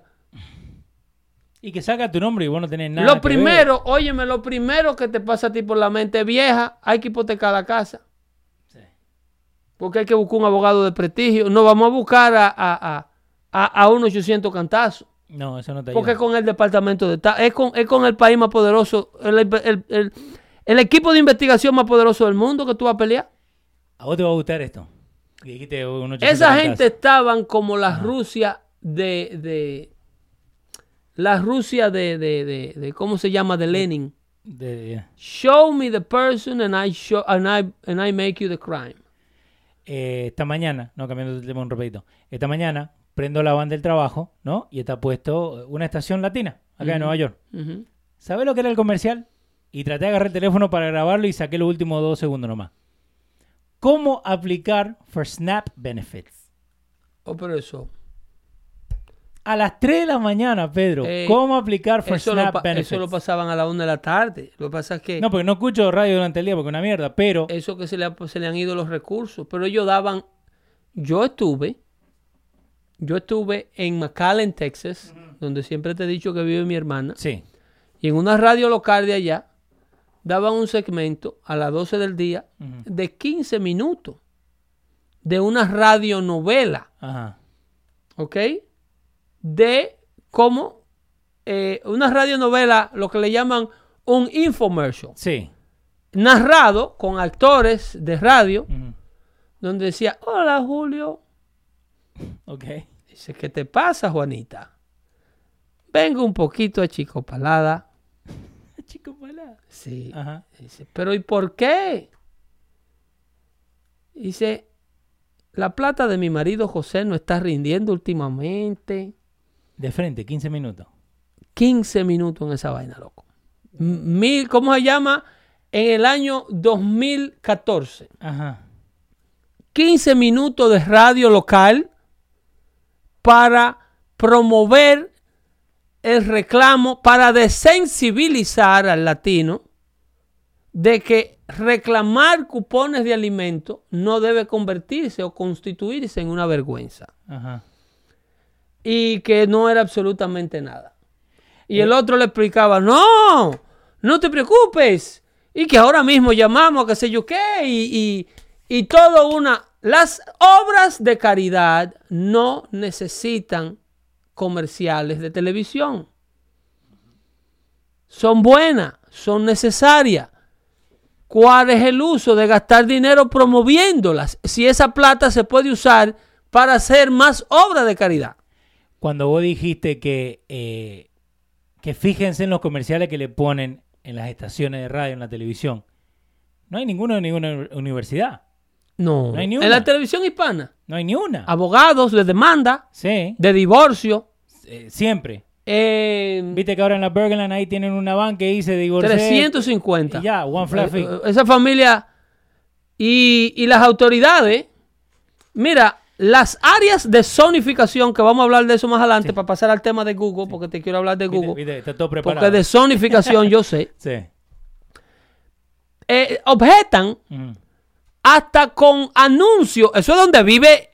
S1: Y que saca tu nombre y vos no tenés nada.
S2: lo
S1: que
S2: primero, óyeme, lo primero que te pasa a ti por la mente vieja, hay que hipotecar la casa. Porque hay que buscar un abogado de prestigio. No vamos a buscar a, a, a, a, a un 800 cantazos.
S1: ver. No, eso no te
S2: Porque
S1: ayuda.
S2: es con el departamento de Estado. Es con, es con el país más poderoso. El, el- el- el equipo de investigación más poderoso del mundo que tú vas a pelear.
S1: A vos te va a gustar esto. Que dijiste un 800
S2: Esa gente estaban como la Rusia de, de la Rusia de, de, de, de- ¿cómo se llama? De Lenin.
S1: De-
S2: Show me the person and I show and I and I make you the crime.
S1: eh, esta mañana, no cambiando de tema un rapidito. Esta mañana prendo la van del trabajo, ¿no? Y está puesto una estación latina, acá en Nueva York.
S2: Ujú.
S1: ¿Sabes lo que era el comercial? Y traté de agarrar el teléfono para grabarlo y saqué los últimos dos segundos nomás. ¿Cómo aplicar for SNAP benefits?
S2: Oh, pero eso.
S1: A las 3 de la mañana, Pedro.
S2: Eh,
S1: ¿Cómo aplicar for
S2: Eso
S1: SNAP benefits?
S2: eso lo pasaban a la una de la tarde. Lo que pasa es que
S1: No, porque no escucho radio durante el día porque es una mierda, pero...
S2: eso que se le, ha- se le han ido los recursos. Pero ellos daban. Yo estuve. Yo estuve en McAllen, Texas, donde siempre te he dicho que vive mi hermana.
S1: Sí.
S2: Y en una radio local de allá daban un segmento a las 12 del día de 15 minutos de una radionovela,
S1: Ajá.
S2: ¿ok? De cómo eh, una radionovela, lo que le llaman un infomercial,
S1: Sí.
S2: narrado con actores de radio, donde decía, hola Julio,
S1: Ok.
S2: dice, ¿qué te pasa Juanita? Vengo un poquito achicopalada.
S1: Chico palada.
S2: Sí.
S1: Ajá.
S2: Dice, pero ¿y por qué? Dice, la plata de mi marido José no está rindiendo últimamente.
S1: De frente, 15 minutos.
S2: 15 minutos en esa vaina, loco. Mil, ¿Cómo se llama? En el año 2014.
S1: Ajá.
S2: 15 minutos de radio local para promover el reclamo, para desensibilizar al latino de que reclamar cupones de alimento no debe convertirse o constituirse en una vergüenza
S1: Ajá.
S2: y que no era absolutamente nada. Y el otro le explicaba, no, no te preocupes, y que ahora mismo llamamos a qué sé yo qué, y, y, y todo una... Las obras de caridad no necesitan comerciales de televisión. Son buenas, son necesarias. ¿Cuál es el uso de gastar dinero promoviéndolas si esa plata se puede usar para hacer más obras de caridad?
S1: Cuando vos dijiste que, eh, que fíjense en los comerciales que le ponen en las estaciones de radio, en la televisión, No hay ninguno de ninguna universidad.
S2: No.
S1: No hay ni
S2: en la televisión hispana.
S1: No hay ni una.
S2: Abogados de demanda,
S1: Sí,
S2: de divorcio.
S1: eh, siempre.
S2: eh,
S1: Viste que ahora en la Bergenland ahí tienen una van que dice divorcié.
S2: 350.
S1: y ya, one flat fee.
S2: Eh, Esa familia y, y las autoridades, mira, las áreas de zonificación, que vamos a hablar de eso más adelante para pasar al tema de Google, porque te quiero hablar de Google,
S1: está todo preparado.
S2: porque de zonificación yo sé,
S1: Sí.
S2: eh, objetan
S1: Ujú.
S2: Hasta con anuncios, eso es donde vive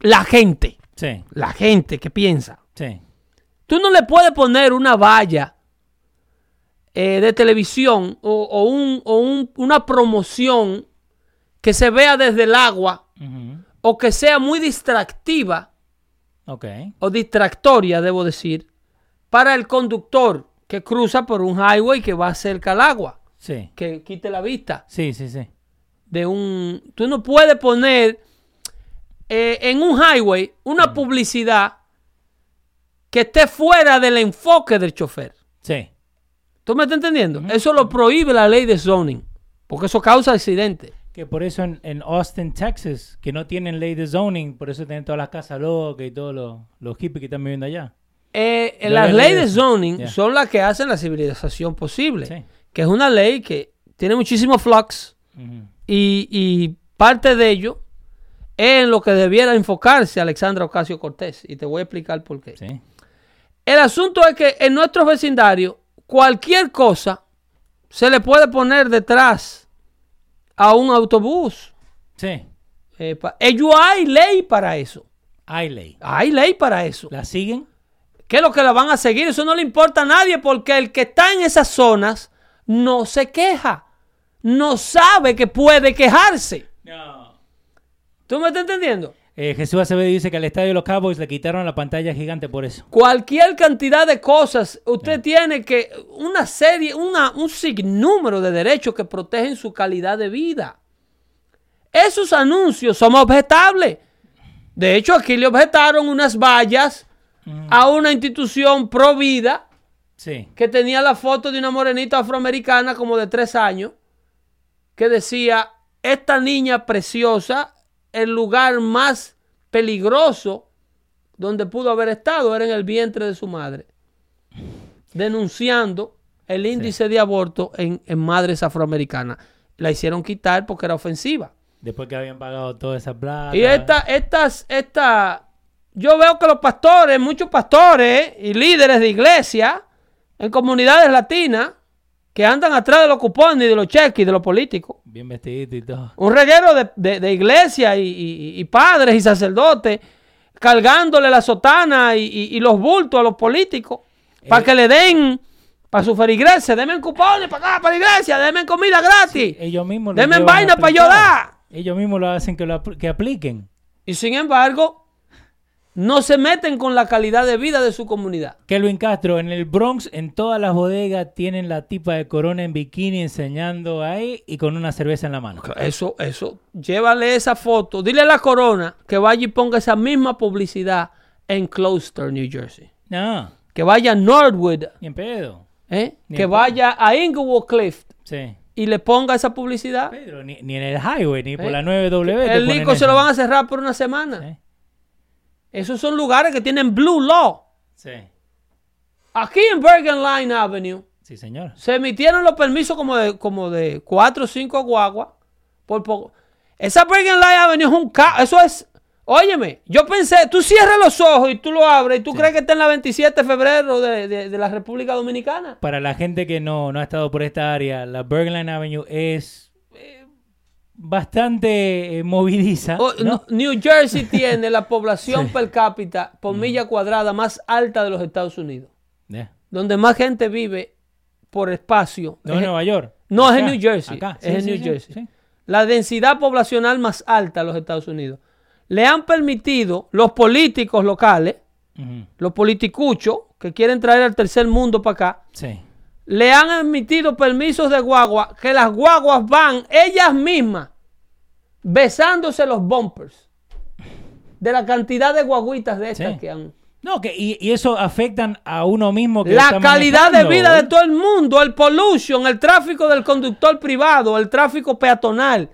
S2: la gente,
S1: Sí,
S2: la gente que piensa.
S1: sí.
S2: Tú no le puedes poner una valla eh, de televisión o, o un- o un- una promoción que se vea desde el agua o que sea muy distractiva
S1: Ok.
S2: o distractoria, debo decir, para el conductor que cruza por un highway que va cerca al agua,
S1: Sí.
S2: que quite la vista
S1: Sí, sí, sí.
S2: De un... Tú no puedes poner eh, en un highway una publicidad que esté fuera del enfoque del chofer.
S1: Sí.
S2: ¿Tú me estás entendiendo? Eso lo prohíbe la ley de zoning, porque eso causa accidentes.
S1: Que por eso en, en Austin, Texas, que no tienen ley de zoning, por eso tienen todas las casas locas y todos los, los hippies que están viviendo allá.
S2: Eh,
S1: Ya
S2: las leyes de zoning son las que hacen la civilización posible,
S1: Sí.
S2: que es una ley que tiene muchísimo flux. Y, y parte de ello es en lo que debiera enfocarse Alexandra Ocasio Cortés. Y te voy a explicar por qué.
S1: Sí.
S2: El asunto es que en nuestros vecindarios, cualquier cosa se le puede poner detrás a un autobús.
S1: Sí.
S2: Ellos hay ley para eso.
S1: Hay ley.
S2: Hay ley para eso.
S1: ¿La siguen?
S2: ¿Qué es lo que la van a seguir? Eso no le importa a nadie porque el que está en esas zonas no se queja. No sabe que puede quejarse.
S1: No.
S2: ¿Tú me estás entendiendo?
S1: Eh, Jesús Acevedo dice que al estadio de los Cowboys le quitaron la pantalla gigante por eso.
S2: Cualquier cantidad de cosas, usted tiene que una serie, una, un sinnúmero de derechos que protegen su calidad de vida. Esos anuncios son objetables. De hecho, aquí le objetaron unas vallas a una institución pro vida
S1: Sí.
S2: que tenía la foto de una morenita afroamericana como de tres años, que decía, esta niña preciosa, el lugar más peligroso donde pudo haber estado era en el vientre de su madre, denunciando el índice de aborto en, en madres afroamericanas. La hicieron quitar porque era ofensiva.
S1: Después que habían pagado toda esa plata.
S2: Y esta, estas, esta, yo veo que los pastores, muchos pastores y líderes de iglesia en comunidades latinas que andan atrás de los cupones y de los cheques y de los políticos.
S1: Bien vestidito y todo.
S2: Un reguero de, de, de iglesia y, y- y padres y sacerdotes cargándole la sotana y, y- los bultos a los políticos para
S1: Eh.
S2: que le den para su feligresia, denme cupones para acá, para la iglesia, denme comida gratis,
S1: Ellos mismos lo
S2: denme vaina para yo dar.
S1: Ellos mismos lo hacen que, lo apl- que apliquen.
S2: Y sin embargo, no se meten con la calidad de vida de su comunidad.
S1: Kelvin Castro, en el Bronx, en todas las bodegas, tienen la tipa de corona en bikini enseñando ahí y con una cerveza en la mano.
S2: Eso, eso, llévale esa foto, dile a la corona que vaya y ponga esa misma publicidad en Closter, New Jersey.
S1: No,
S2: Que vaya a Northwood,
S1: ni en pedo.
S2: ¿eh?
S1: Ni
S2: que
S1: en
S2: vaya a Inglewood Cliff
S1: Sí.
S2: y le ponga esa publicidad.
S1: Pedro, ni, ni en el highway, ni por
S2: ¿Eh?
S1: la 9W. te
S2: El licor se
S1: eso.
S2: lo van a cerrar por una semana.
S1: Sí.
S2: Esos son lugares que tienen Blue Law.
S1: Sí.
S2: Aquí en Bergen Line Avenue
S1: Sí, señor.
S2: se emitieron los permisos como de, como de cuatro o cinco guaguas. Por poco. Esa Bergen Line Avenue es un ca Eso es. Óyeme, yo pensé, tú cierras los ojos y tú lo abres y tú crees que está en la 27 de febrero de, de- de la República Dominicana.
S1: Para la gente que no, no ha estado por esta área, la Bergland Avenue es bastante eh, movidiza.
S2: Oh,
S1: ¿no?
S2: New Jersey tiene la población per cápita por milla cuadrada más alta de los Estados Unidos. Donde más gente vive por espacio.
S1: No
S2: es
S1: en Nueva York.
S2: No, es en New Jersey.
S1: acá.
S2: Es
S1: Sí,
S2: en New Jersey. La densidad poblacional más alta de los Estados Unidos. Le han permitido los políticos locales, los politicuchos que quieren traer al tercer mundo para acá,
S1: Sí.
S2: Le han emitido permisos de guagua que las guaguas van ellas mismas besándose los bumpers de la cantidad de guaguitas de estas
S1: Sí.
S2: que han.
S1: No, que, y, y eso afectan a uno mismo. Que
S2: La calidad de vida de todo el mundo, el pollution, el tráfico del conductor privado, el tráfico peatonal.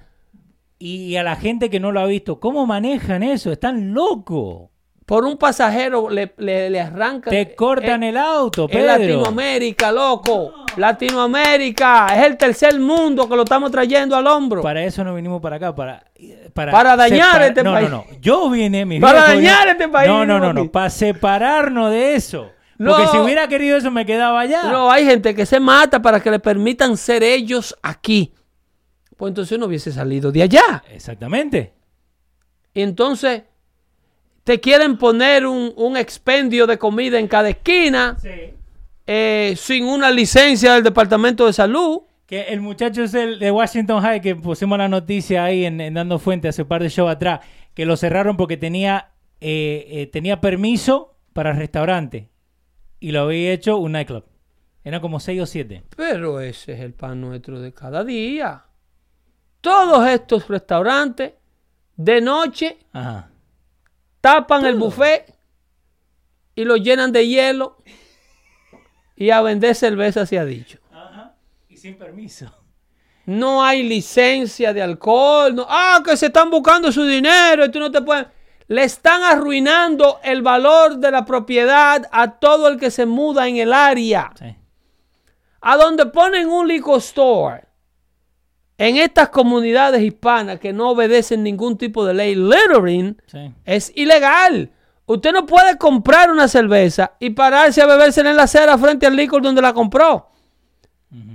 S1: Y a la gente que no lo ha visto, ¿cómo manejan eso? Están locos.
S2: Por un pasajero le, le, le arrancan.
S1: Te cortan
S2: Eh,
S1: el auto,
S2: En
S1: Pedro.
S2: Latinoamérica, loco. Latinoamérica. Es el tercer mundo que lo estamos trayendo al hombro.
S1: Para eso no vinimos para acá, para... Para,
S2: Para dañar este
S1: no,
S2: país.
S1: No, no, Yo vine, mis
S2: Para dañar este país,
S1: No, no, no, no. Para separarnos de eso. Porque
S2: No.
S1: si hubiera querido eso, me quedaba allá.
S2: No, hay gente que se mata para que le permitan ser ellos aquí. Pues entonces no hubiese salido de allá.
S1: Exactamente.
S2: Y entonces te quieren poner un, un expendio de comida en cada esquina eh, sin una licencia del Departamento de Salud.
S1: Que el muchacho es el de Washington High que pusimos la noticia ahí en, en Dando Fuente hace un par de shows atrás, que lo cerraron porque tenía, eh, eh, tenía permiso para restaurante y lo había hecho un nightclub. Eran como 6 o 7.
S2: Pero ese es el pan nuestro de cada día. Todos estos restaurantes de noche
S1: Ajá.
S2: Tapan el buffet y lo llenan de hielo y a vender cerveza se ha dicho.
S1: Ajá. Y sin permiso.
S2: No hay licencia de alcohol. No, ah, que se están buscando su dinero y tú no te puedes. Le están arruinando el valor de la propiedad a todo el que se muda en el área.
S1: Sí.
S2: A donde ponen un liquor store. En estas comunidades hispanas que no obedecen ningún tipo de ley, littering
S1: Sí.
S2: es ilegal. Usted no puede comprar una cerveza y pararse a bebérsela en la acera frente al licor donde la compró.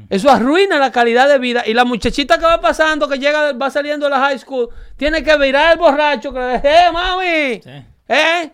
S2: Eso arruina la calidad de vida. Y la muchachita que va pasando, que llega, va saliendo de la high school, tiene que virar al borracho que le dice, ¡eh, mami!
S1: Sí.
S2: ¿Eh?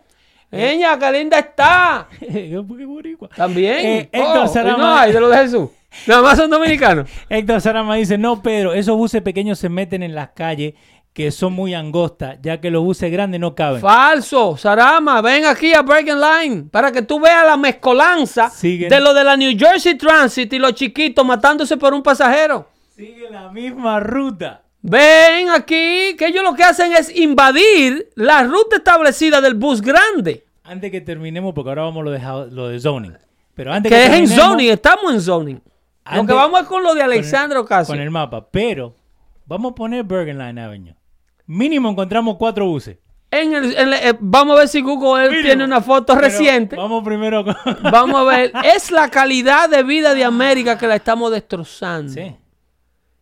S2: Niña, qué linda está. También.
S1: Eh,
S2: Oh, y no hay de los de Jesús. Nada más son dominicanos.
S1: Héctor Sarama dice, no, Pedro, esos buses pequeños se meten en las calles que son muy angostas, ya que los buses grandes no caben.
S2: Falso, Sarama, ven aquí a Breaking Line para que tú veas la mezcolanza
S1: Siguen.
S2: de lo de la New Jersey Transit y los chiquitos matándose por un pasajero.
S1: Sigue la misma ruta.
S2: Ven aquí, que ellos lo que hacen es invadir la ruta establecida del bus grande.
S1: Antes que terminemos, porque ahora vamos a lo de, lo de zoning. Pero antes
S2: Que es en zoning, estamos en zoning. Lo que
S1: Antes-
S2: vamos es con lo de
S1: con el-
S2: Alexandro Ocasio.
S1: Con el mapa. Pero vamos a poner Bergen Line Avenue. Mínimo encontramos cuatro buses.
S2: En el- en el- eh, vamos a ver si Google
S1: Mínimo.
S2: tiene una foto
S1: Pero
S2: reciente.
S1: Vamos primero con...
S2: Vamos a ver. Es la calidad de vida de América que la estamos destrozando.
S1: sí.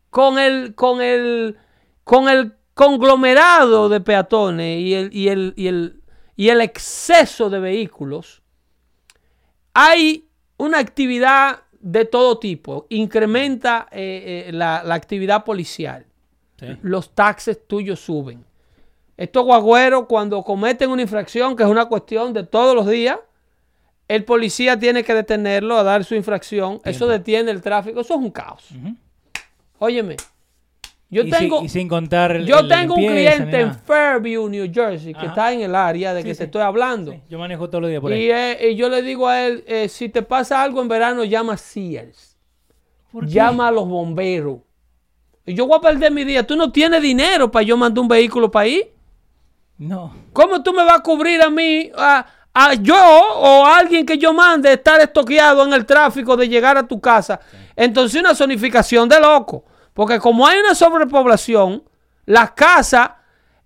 S2: Con el, con el, con el conglomerado de peatones y el, y el, y el, y el exceso de vehículos, hay una actividad de todo tipo. Incrementa eh, eh, la, la actividad policial.
S1: sí.
S2: Los taxes tuyos suben. Estos guagüeros, cuando cometen una infracción, que es una cuestión de todos los días, el policía tiene que detenerlo a dar su infracción. Eso detiene el tráfico. Eso es un caos. Óyeme, yo
S1: y,
S2: tengo,
S1: si- y sin contar el-
S2: yo
S1: el-
S2: tengo un cliente en. Fairview, New Jersey, que
S1: Ajá.
S2: está en el área de que
S1: sí.
S2: te estoy hablando.
S1: Sí, Yo manejo todos los días por ahí.
S2: Y, eh, y yo le digo a él, eh, si te pasa algo en verano, llama a Sears.
S1: ¿Por qué?
S2: Llama a los bomberos. Y yo voy a perder mi día. Tú no tienes dinero para yo mandar un vehículo para ahí.
S1: No.
S2: ¿Cómo tú me vas a cubrir a mí, a, a yo o a alguien que yo mande estar estoqueado en el tráfico de llegar a tu casa? Entonces una zonificación de loco. Porque como hay una sobrepoblación, las casas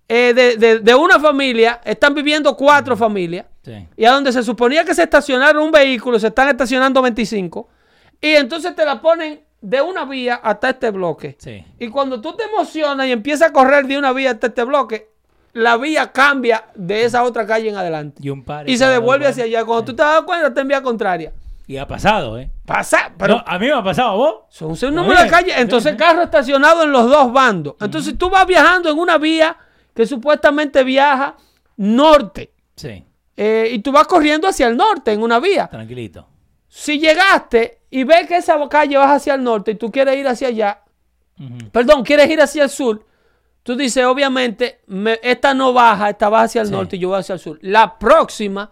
S2: eh, de, de- de una familia están viviendo cuatro familias.
S1: Sí.
S2: Y a donde se suponía que se estacionara un vehículo, se están estacionando 25. Y entonces te la ponen de una vía hasta este bloque.
S1: Sí.
S2: Y cuando tú te emocionas y empiezas a correr de una vía hasta este bloque, la vía cambia de esa otra calle en adelante.
S1: Y un par.
S2: Y se devuelve hacia allá. Cuando tú te das cuenta, está en vía contraria.
S1: Y ha pasado, ¿eh?
S2: Pasa, pero
S1: No, a mí me ha pasado, ¿vos?
S2: son un número de calles. Entonces,
S1: bien,
S2: carro estacionado en los dos bandos. Entonces, tú vas viajando en una vía que supuestamente viaja norte.
S1: Sí.
S2: eh, y tú vas corriendo hacia el norte en una vía.
S1: Tranquilito.
S2: Si llegaste y ves que esa calle va hacia el norte y tú quieres ir hacia allá, perdón, quieres ir hacia el sur, tú dices, obviamente, me- esta no baja, esta va hacia el
S1: Sí.
S2: norte y yo voy hacia el sur. La próxima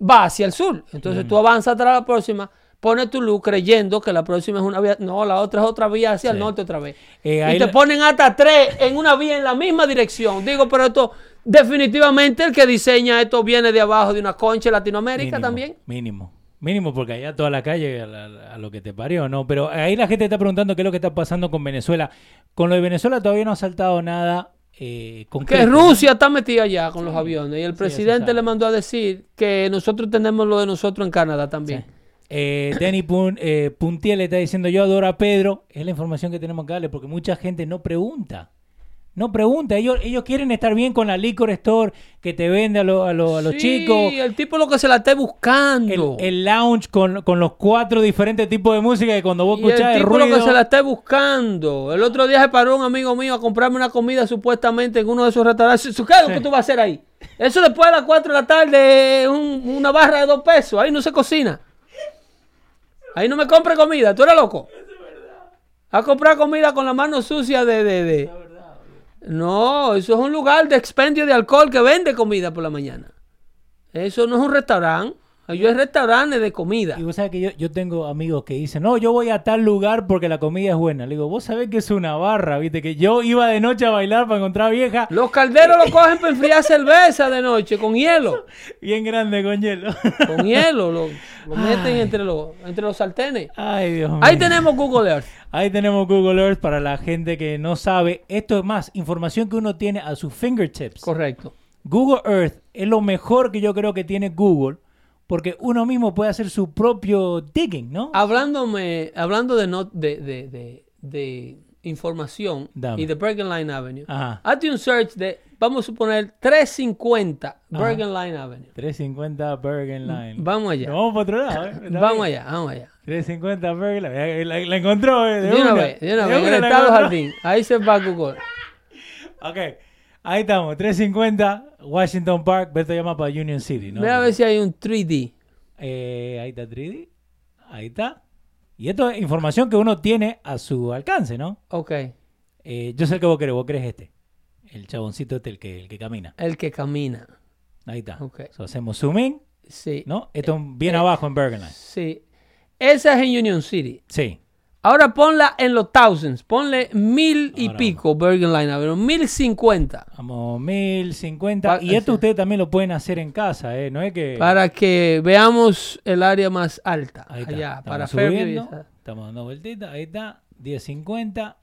S2: va hacia el sur. Entonces tú avanzas tras la próxima, pones tu luz creyendo que la próxima es una vía, no, la otra es otra vía hacia el norte otra vez.
S1: Eh,
S2: y te
S1: la-
S2: ponen hasta tres en una vía en la misma dirección. Digo, pero esto, definitivamente el que diseña esto viene de abajo de una concha en Latinoamérica
S1: Mínimo,
S2: también.
S1: Mínimo. Mínimo, porque allá toda la calle a lo que te parió, ¿no? Pero ahí la gente está preguntando qué es lo que está pasando con Venezuela. Con lo de Venezuela todavía no ha saltado nada eh,
S2: Que. Rusia está metida allá con los aviones y el
S1: Sí,
S2: presidente le mandó a decir que nosotros tenemos lo de nosotros en Canadá también.
S1: Eh, Danny Pun- eh, Puntiel le está diciendo yo adoro a Pedro. Es la información que tenemos que darle porque mucha gente no pregunta. No pregunta. Ellos, ellos quieren estar bien con la liquor store que te vende a, lo- a, lo- a los
S2: Sí,
S1: chicos.
S2: el tipo lo que se la esté
S1: El,
S2: buscando.
S1: el lounge con, con los cuatro diferentes tipos de música que cuando vos
S2: Y el
S1: escuchás el,
S2: tipo
S1: ruido...
S2: lo que se la esté buscando. El otro día se paró un amigo mío a comprarme una comida supuestamente en uno de esos restaurantes. ¿Qué es lo que tú vas a hacer ahí? Eso después de las 4 de la tarde, un- una barra de dos pesos. Ahí no se cocina. Ahí no me compre comida. ¿Tú eres loco? A comprar comida con la mano sucia de... de, de- No, eso es un lugar de expendio de alcohol que vende comida por la mañana. Eso no es un restaurante. Yo es restaurantes de comida.
S1: Y vos sabés que yo, yo tengo amigos que dicen, no, yo voy a tal lugar porque la comida es buena. Le digo, vos sabés que es una barra, viste, que yo iba de noche a bailar para encontrar vieja
S2: Los calderos lo cogen para enfriar cerveza de noche con hielo.
S1: bien grande con hielo.
S2: Con hielo. Lo, lo meten entre los, entre los sartenes.
S1: Ay, Dios mío.
S2: Ahí tenemos Google Earth.
S1: Ahí tenemos Google Earth para la gente que no sabe. Esto es más, información que uno tiene a sus fingertips.
S2: Correcto.
S1: Google Earth es lo mejor que yo creo que tiene Google porque uno mismo puede hacer su propio digging, ¿no?
S2: Hablándome, hablando de, no, de, de, de, de información
S1: Dame.
S2: y de Bergen Line Avenue.
S1: Ajá.
S2: Hazte un search de, vamos a suponer, 350 Bergen Line Avenue.
S1: 350 Bergen Line.
S2: Vamos allá.
S1: Vamos para otro lado, ¿eh?
S2: Vamos allá, vamos allá.
S1: 350 Bergen Line. La, la encontró, ¿eh?
S2: De una vez, de una vez. En el estado jardín. Ahí se va Google.
S1: Ok. Ahí estamos. 350 Washington Park. Beto llama para Union City, ¿no?
S2: Mira a ver si hay un 3D.
S1: Eh, ahí está 3D. Ahí está. Y esto es información que uno tiene a su alcance, ¿no?
S2: Ok.
S1: Eh, yo sé el que vos querés. Vos querés este. El chaboncito este, el que, el que camina.
S2: El que camina.
S1: Ahí está.
S2: Ok.
S1: So, hacemos zoom in,
S2: Sí.
S1: ¿no? Esto es bien
S2: Eh,
S1: abajo en Bergen Line.
S2: Sí. Esa es en Union City.
S1: Sí.
S2: Ahora ponla en los thousands. Ponle mil y
S1: Ahora
S2: pico Bergen Line Avenue. Mil cincuenta.
S1: Vamos, 1050.
S2: Pa-
S1: y esto ustedes también lo pueden hacer en casa, ¿eh? No es que...
S2: Para que veamos el área más alta.
S1: Ahí está.
S2: Allá,
S1: Estamos
S2: para
S1: subiendo. Estamos dando vueltita. Ahí está. 1050.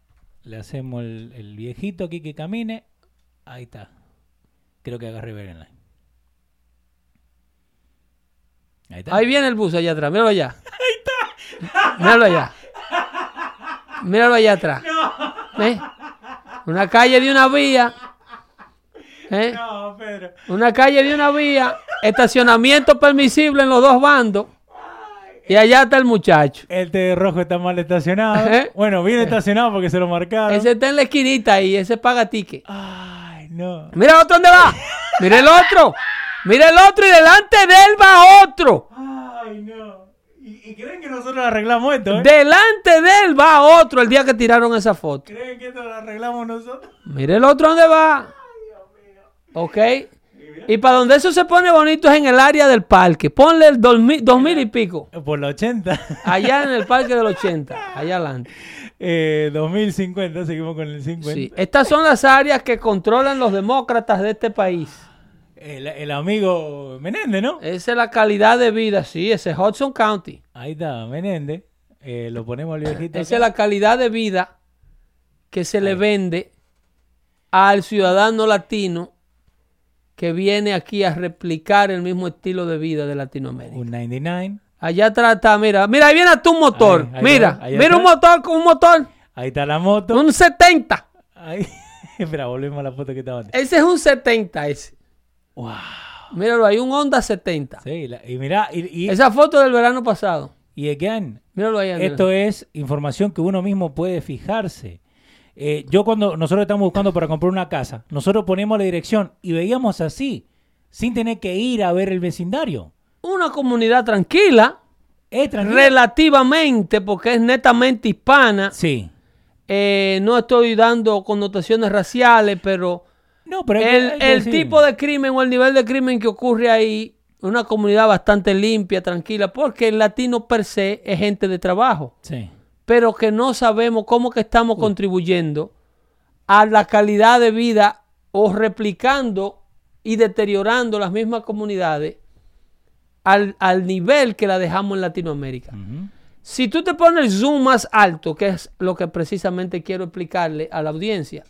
S1: Le hacemos el, el viejito aquí que camine. Ahí está. Creo que agarré Bergen Line. Ahí está.
S2: Ahí viene el bus allá atrás. Míralo allá. Ahí está. Míralo allá. Míralo allá atrás. ¿Eh? Una calle de una vía. ¿Eh?
S1: No, Pedro.
S2: Una calle de una vía. Estacionamiento permisible en los dos bandos. Y allá está el muchacho.
S1: El de rojo está mal estacionado.
S2: ¿Eh?
S1: Bueno, bien estacionado porque se lo marcaron.
S2: Ese está en la esquinita ahí. Ese paga ticket.
S1: Ay, no.
S2: Mira otro dónde va. Mira el otro. Mira el otro y delante de él va otro.
S1: Ay, no. ¿Y, y creen que nosotros arreglamos esto, eh?
S2: Delante de él va otro el día que tiraron esa foto.
S1: ¿Creen que esto lo arreglamos nosotros?
S2: Mira el otro dónde va. Ok. Y para donde eso se pone bonito es en el área del parque. Ponle el dos mil, dos mil y pico.
S1: Por la 80.
S2: Allá en el parque del 80. Allá adelante.
S1: Eh, 2050, seguimos con el 50.
S2: Sí. Estas son las áreas que controlan los demócratas de este país.
S1: El, el amigo Menéndez, ¿no?
S2: Esa es la calidad de vida. Sí, ese es Hudson County.
S1: Ahí está, Menéndez. Eh, lo ponemos al viejito.
S2: Esa
S1: acá.
S2: es la calidad de vida que se le vende al ciudadano latino que viene aquí a replicar el mismo estilo de vida de Latinoamérica.
S1: Un 99.
S2: Allá está, mira, mira, ahí viene hasta un motor.
S1: Ahí, ahí
S2: mira,
S1: va,
S2: mira un motor con un motor,
S1: Ahí está la moto.
S2: un 70.
S1: Ahí. Espera, volvemos a la foto que estaba antes.
S2: Ese es un 70 ese.
S1: Wow.
S2: Míralo, hay un Honda 70.
S1: Sí, la- y mira, y, y,
S2: Esa foto del verano pasado.
S1: y again,
S2: Míralo ahí. Andrés.
S1: Esto es información que uno mismo puede fijarse. Eh, yo cuando nosotros estamos buscando para comprar una casa, nosotros ponemos la dirección y veíamos así, sin tener que ir a ver el vecindario.
S2: Una comunidad tranquila,
S1: Es
S2: relativamente, porque es netamente hispana.
S1: Sí.
S2: Eh, no estoy dando connotaciones raciales, pero
S1: No, pero hay que-
S2: el,
S1: que
S2: tipo de crimen o el nivel de crimen que ocurre ahí, una comunidad bastante limpia, tranquila, porque el latino per se es gente de trabajo,
S1: Sí.
S2: pero que no sabemos cómo que estamos contribuyendo a la calidad de vida o replicando y deteriorando las mismas comunidades al, al nivel que la dejamos en Latinoamérica. Si tú te pones el zoom más alto, que es lo que precisamente quiero explicarle a la audiencia,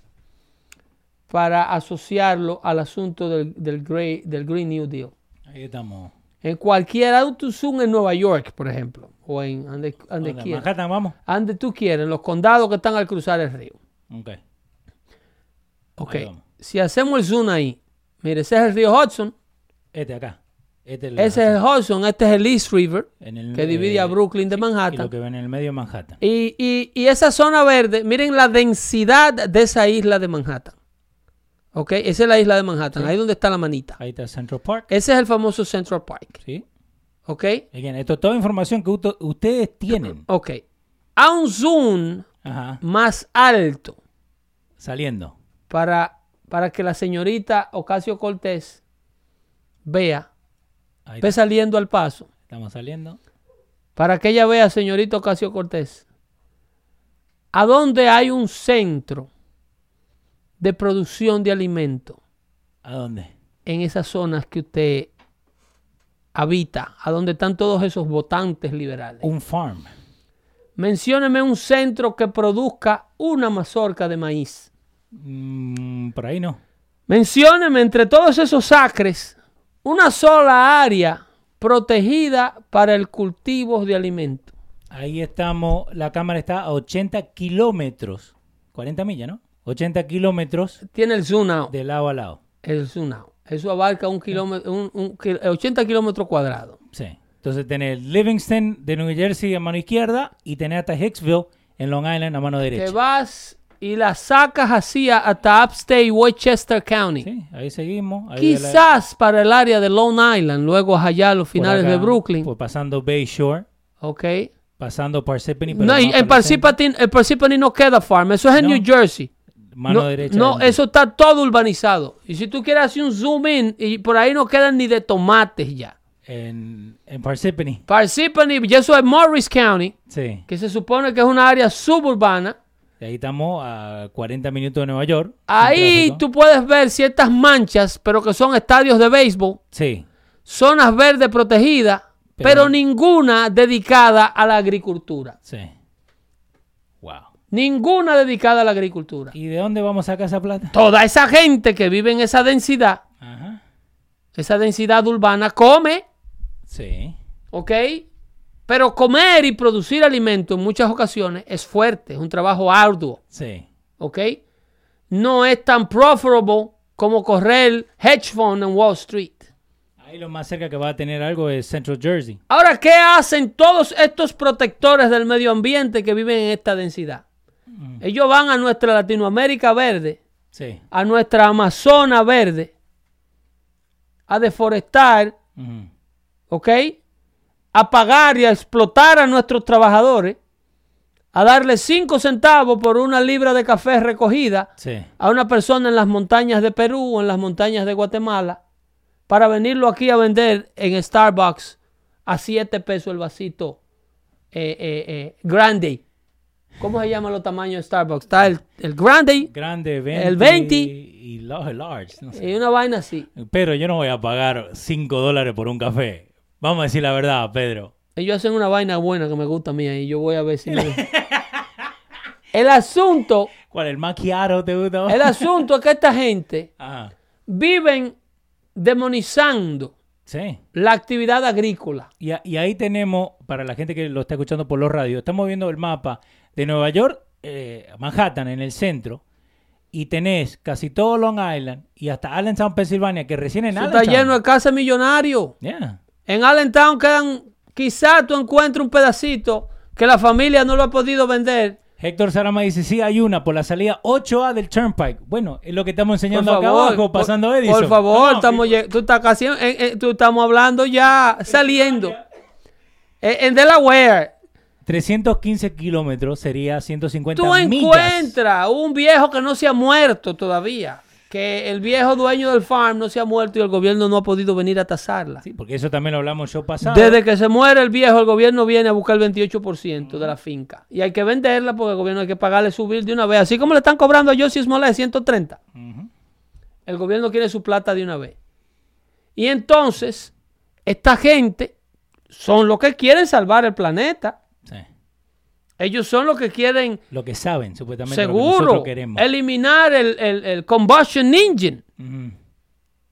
S2: para asociarlo al asunto del, del, Grey- del Green New Deal.
S1: Ahí estamos.
S2: En cualquier auto zoom en Nueva York, por ejemplo, o en donde, donde
S1: ¿Dónde?
S2: quiera,
S1: Manhattan, vamos.
S2: donde tú quieras, en los condados que están al cruzar el río.
S1: Ok.
S2: Ok, si hacemos el zoom ahí, mire, ese es el río Hudson,
S1: Este acá. Este el-
S2: ese es el Hudson, este es el East River,
S1: el-
S2: que divide
S1: eh,
S2: a Brooklyn de
S1: Y lo
S2: Manhattan.
S1: que ven en el medio de Manhattan.
S2: Y, y- y esa zona verde, miren la densidad de esa isla de Manhattan. Ok, esa es la isla de Manhattan, ahí donde está la manita.
S1: Ahí está Central Park.
S2: Ese es el famoso Central Park.
S1: Sí.
S2: Ok,
S1: Again, esto es toda información que ustedes tienen.
S2: ok. A un zoom
S1: Ajá.
S2: más alto
S1: Saliendo.
S2: para, para que la señorita Ocasio Cortés vea,
S1: Ahí
S2: ve
S1: está.
S2: saliendo al paso,
S1: estamos saliendo.
S2: para que ella vea, señorita Ocasio Cortés, a dónde hay un centro de producción de alimentos
S1: ¿A dónde?
S2: en esas zonas que usted habita, a donde están todos esos votantes liberales.
S1: Un farm.
S2: Mencióneme un centro que produzca una mazorca de maíz.
S1: Mm, por ahí no.
S2: Mencióneme entre todos esos acres una sola área protegida para el cultivo de alimentos.
S1: Ahí estamos. La cámara está a 80 kilómetros. 40 millas, ¿no? 80 kilómetros
S2: Tiene el out.
S1: de lado a lado.
S2: El out. Eso abarca un kilómetro, un- un kil- 80 kilómetros cuadrados.
S1: Sí. Entonces tenés Livingston de New Jersey a mano izquierda y tenés hasta Hicksville en Long Island a mano
S2: Te
S1: derecha.
S2: vas y la sacas así hasta Upstate Westchester County.
S1: Sí, ahí seguimos. Ahí de la-
S2: Quizás para el área de Long Island, luego allá a los finales
S1: acá,
S2: de Brooklyn.
S1: Pues pasando Bay Shore,
S2: ok.
S1: pasando Parsippany. pero
S2: No. Parsippany, en Parsippany no queda farm, eso es en
S1: No.
S2: New Jersey.
S1: Mano
S2: no,
S1: derecha.
S2: no,
S1: del-
S2: eso está todo urbanizado. Y si tú quieres hacer un zoom in, y por ahí no quedan ni de tomates ya.
S1: En, en Parsippany.
S2: Parsippany, y eso es Morris County,
S1: Sí.
S2: que se supone que es una área suburbana.
S1: De ahí estamos a 40 minutos de Nueva York.
S2: Ahí tú puedes ver ciertas manchas, pero que son estadios de béisbol,
S1: Sí.
S2: zonas verdes protegidas,
S1: Pero-
S2: pero ninguna dedicada a la agricultura.
S1: Sí.
S2: Ninguna dedicada a la agricultura.
S1: ¿Y de dónde vamos a sacar esa plata?
S2: Toda esa gente que vive en esa densidad,
S1: Ajá.
S2: esa densidad urbana, come,
S1: Sí.
S2: ¿ok? Pero comer y producir alimento en muchas ocasiones es fuerte, es un trabajo arduo,
S1: Sí.
S2: ¿ok? No es tan profitable como correr hedge fund en Wall Street.
S1: Ahí lo más cerca que va a tener algo es Central Jersey.
S2: Ahora, ¿qué hacen todos estos protectores del medio ambiente que viven en esta densidad? Ellos van a nuestra Latinoamérica verde,
S1: Sí.
S2: a nuestra Amazona verde, a deforestar,
S1: Ujú.
S2: ¿ok? A pagar y a explotar a nuestros trabajadores, a darle 5 centavos por una libra de café recogida
S1: Sí.
S2: a una persona en las montañas de Perú o en las montañas de Guatemala, para venirlo aquí a vender en Starbucks a 7 pesos el vasito eh, eh, eh, grande. ¿Cómo se llaman los tamaños de Starbucks? Está el, el grande
S1: Grande, 20.
S2: El 20.
S1: Y large, large. no sé.
S2: y una vaina así.
S1: Pero yo no voy a pagar 5 dólares por un café. Vamos a decir la verdad, Pedro.
S2: Ellos hacen una vaina buena que me gusta a mí y yo voy a ver si... me- El asunto,
S1: ¿Cuál? ¿El macchiato te gusta?
S2: el asunto es que esta gente
S1: Ajá.
S2: viven demonizando
S1: Sí.
S2: la actividad agrícola.
S1: Y, a- y ahí tenemos, para la gente que lo está escuchando por los radios, estamos viendo el mapa de Nueva York, eh, Manhattan, en el centro, y tenés casi todo Long Island y hasta Allentown, Pensilvania, que recién en
S2: Eso está
S1: Allentown.
S2: lleno de casas millonarios.
S1: Yeah.
S2: En Allentown quedan, quizás tú encuentres un pedacito que la familia no lo ha podido vender.
S1: Héctor Sarama dice, sí, hay una por la salida 8A del Turnpike. Bueno, es lo que estamos
S2: Por
S1: enseñando acá abajo,
S2: por-
S1: pasando
S2: por,
S1: Edison.
S2: favor,
S1: No,
S2: estamos, tú estás casi, tú estamos hablando ya saliendo. En, en Delaware,
S1: 315 kilómetros sería 150
S2: tú
S1: millas.
S2: encuentras un viejo que no se ha muerto todavía. Que el viejo dueño del farm no se ha muerto y el gobierno no ha podido venir a tasarla.
S1: Sí, porque eso también lo hablamos yo pasado.
S2: Desde que se muere el viejo, el gobierno viene a buscar el 28% de la finca. Y hay que venderla porque el gobierno hay que pagarle su bill de una vez. Así como le están cobrando a Josie Smollett 130.
S1: Ujú.
S2: El gobierno quiere su plata de una vez. Y entonces, esta gente son los que quieren salvar el planeta. Ellos son los que quieren,
S1: Lo que saben, supuestamente. lo que
S2: seguro,
S1: queremos.
S2: eliminar el, el- el combustion engine.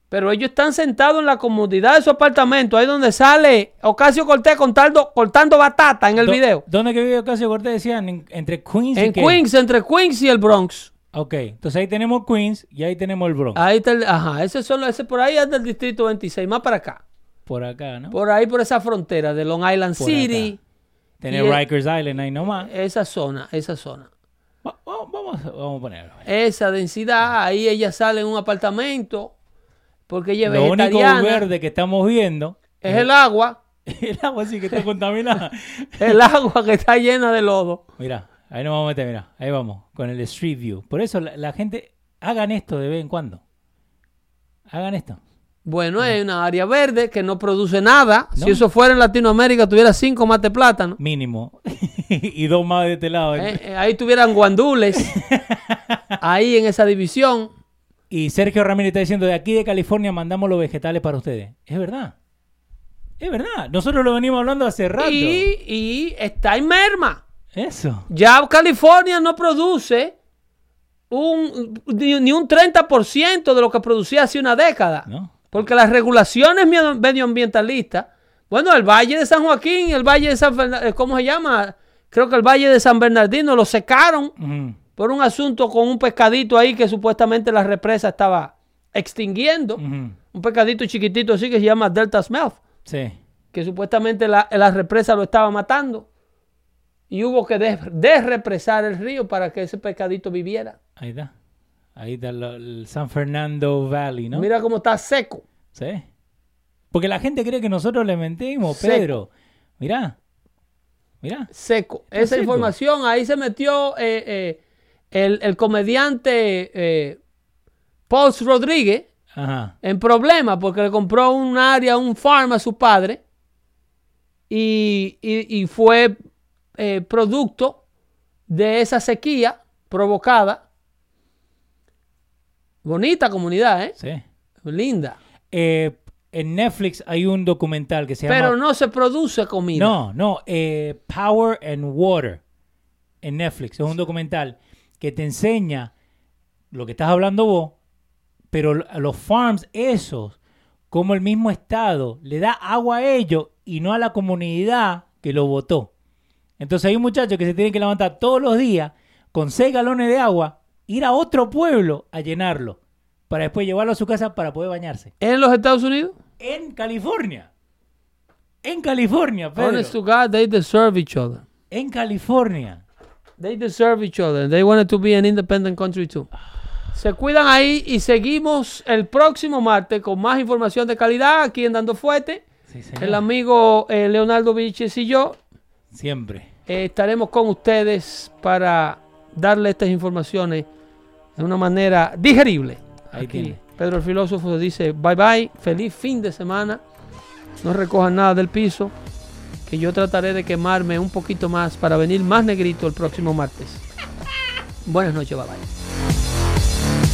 S2: Pero ellos están sentados en la comodidad de su apartamento, ahí donde sale Ocasio Cortés cortando, cortando batata en el
S1: Do-
S2: video.
S1: ¿Dónde que vive Ocasio Cortés? Decían en- entre Queens y
S2: En
S1: qué?
S2: Queens, entre Queens y el Bronx.
S1: Ok, entonces ahí tenemos Queens y ahí tenemos el Bronx.
S2: Ahí está el, ajá, ese solo, ese por ahí es del distrito 26, más para acá.
S1: Por acá, ¿no?
S2: Por ahí, por esa frontera de Long Island
S1: Por
S2: City,
S1: Tener Rikers Island ahí nomás.
S2: esa zona, esa zona.
S1: Va- va- Vamos, vamos a ponerlo.
S2: Esa densidad, ahí ella sale en un apartamento, porque ella es
S1: Lo único verde que estamos viendo
S2: Es el agua,
S1: el agua sí que está contaminada.
S2: el agua que está llena de lodo.
S1: mira, ahí nos vamos a meter, mira, ahí vamos, con el Street View. Por eso la, la gente, hagan esto de vez en cuando. Hagan esto.
S2: Bueno, es una área verde que no produce nada.
S1: No.
S2: Si eso fuera en Latinoamérica, tuviera cinco mates plátano.
S1: Mínimo. y dos más de este lado.
S2: Eh, eh, ahí tuvieran guandules. ahí en esa división.
S1: Y Sergio Ramírez está diciendo, de aquí de California mandamos los vegetales para ustedes. Es verdad. Es verdad. Nosotros lo venimos hablando hace rato.
S2: Y, y está en merma.
S1: Eso.
S2: Ya California no produce un, ni, ni un 30% de lo que producía hace una década.
S1: ¿No?
S2: Porque las regulaciones medio- medioambientalistas, bueno, el Valle de San Joaquín, el Valle de San Fernando, ¿cómo se llama? Creo que el Valle de San Bernardino lo secaron por un asunto con un pescadito ahí que supuestamente la represa estaba extinguiendo. Un pescadito chiquitito así que se llama Delta Smelt,
S1: Sí.
S2: que supuestamente la, la represa lo estaba matando. Y hubo que des- desrepresar el río para que ese pescadito viviera.
S1: Ahí está. Ahí está lo- el San Fernando Valley, ¿no?
S2: Mira cómo está seco.
S1: Sí. Porque la gente cree que nosotros le mentimos,
S2: Seco.
S1: Pedro. Mirá. Mirá.
S2: Seco. Esa
S1: seco.
S2: información, ahí se metió eh, eh, el, el comediante eh, Paul Rodríguez
S1: Ajá.
S2: en problemas porque le compró un área, un farm a su padre y, y- y fue eh, producto de esa sequía provocada. Bonita comunidad, ¿eh?
S1: Sí.
S2: Linda.
S1: Eh, en Netflix hay un documental que se
S2: Pero
S1: llama...
S2: no se produce comida.
S1: No, no. eh, Power and Water. En Netflix. Es un documental que te enseña lo que estás hablando vos, pero los farms esos, como el mismo Estado le da agua a ellos y no a la comunidad que lo votó. Entonces hay un muchacho que se tiene que levantar todos los días con seis galones de agua, ir a otro pueblo a llenarlo, para después llevarlo a su casa para poder bañarse.
S2: ¿En los Estados Unidos?
S1: En California. En California, Pedro.
S2: Honest to God, they deserve each other.
S1: En California.
S2: They deserve each other. They wanted to be an independent country too. Se cuidan ahí y seguimos el próximo martes con más información de calidad aquí en Dando Fuerte.
S1: Sí.
S2: El amigo eh, Leonardo Viches y yo
S1: Siempre.
S2: eh, estaremos con ustedes para darle estas informaciones de una manera digerible.
S1: Ahí
S2: Aquí,
S1: tiene.
S2: Pedro el filósofo dice bye bye, feliz fin de semana. No recojan nada del piso, que yo trataré de quemarme un poquito más para venir más negrito el próximo martes. Buenas noches, bye bye.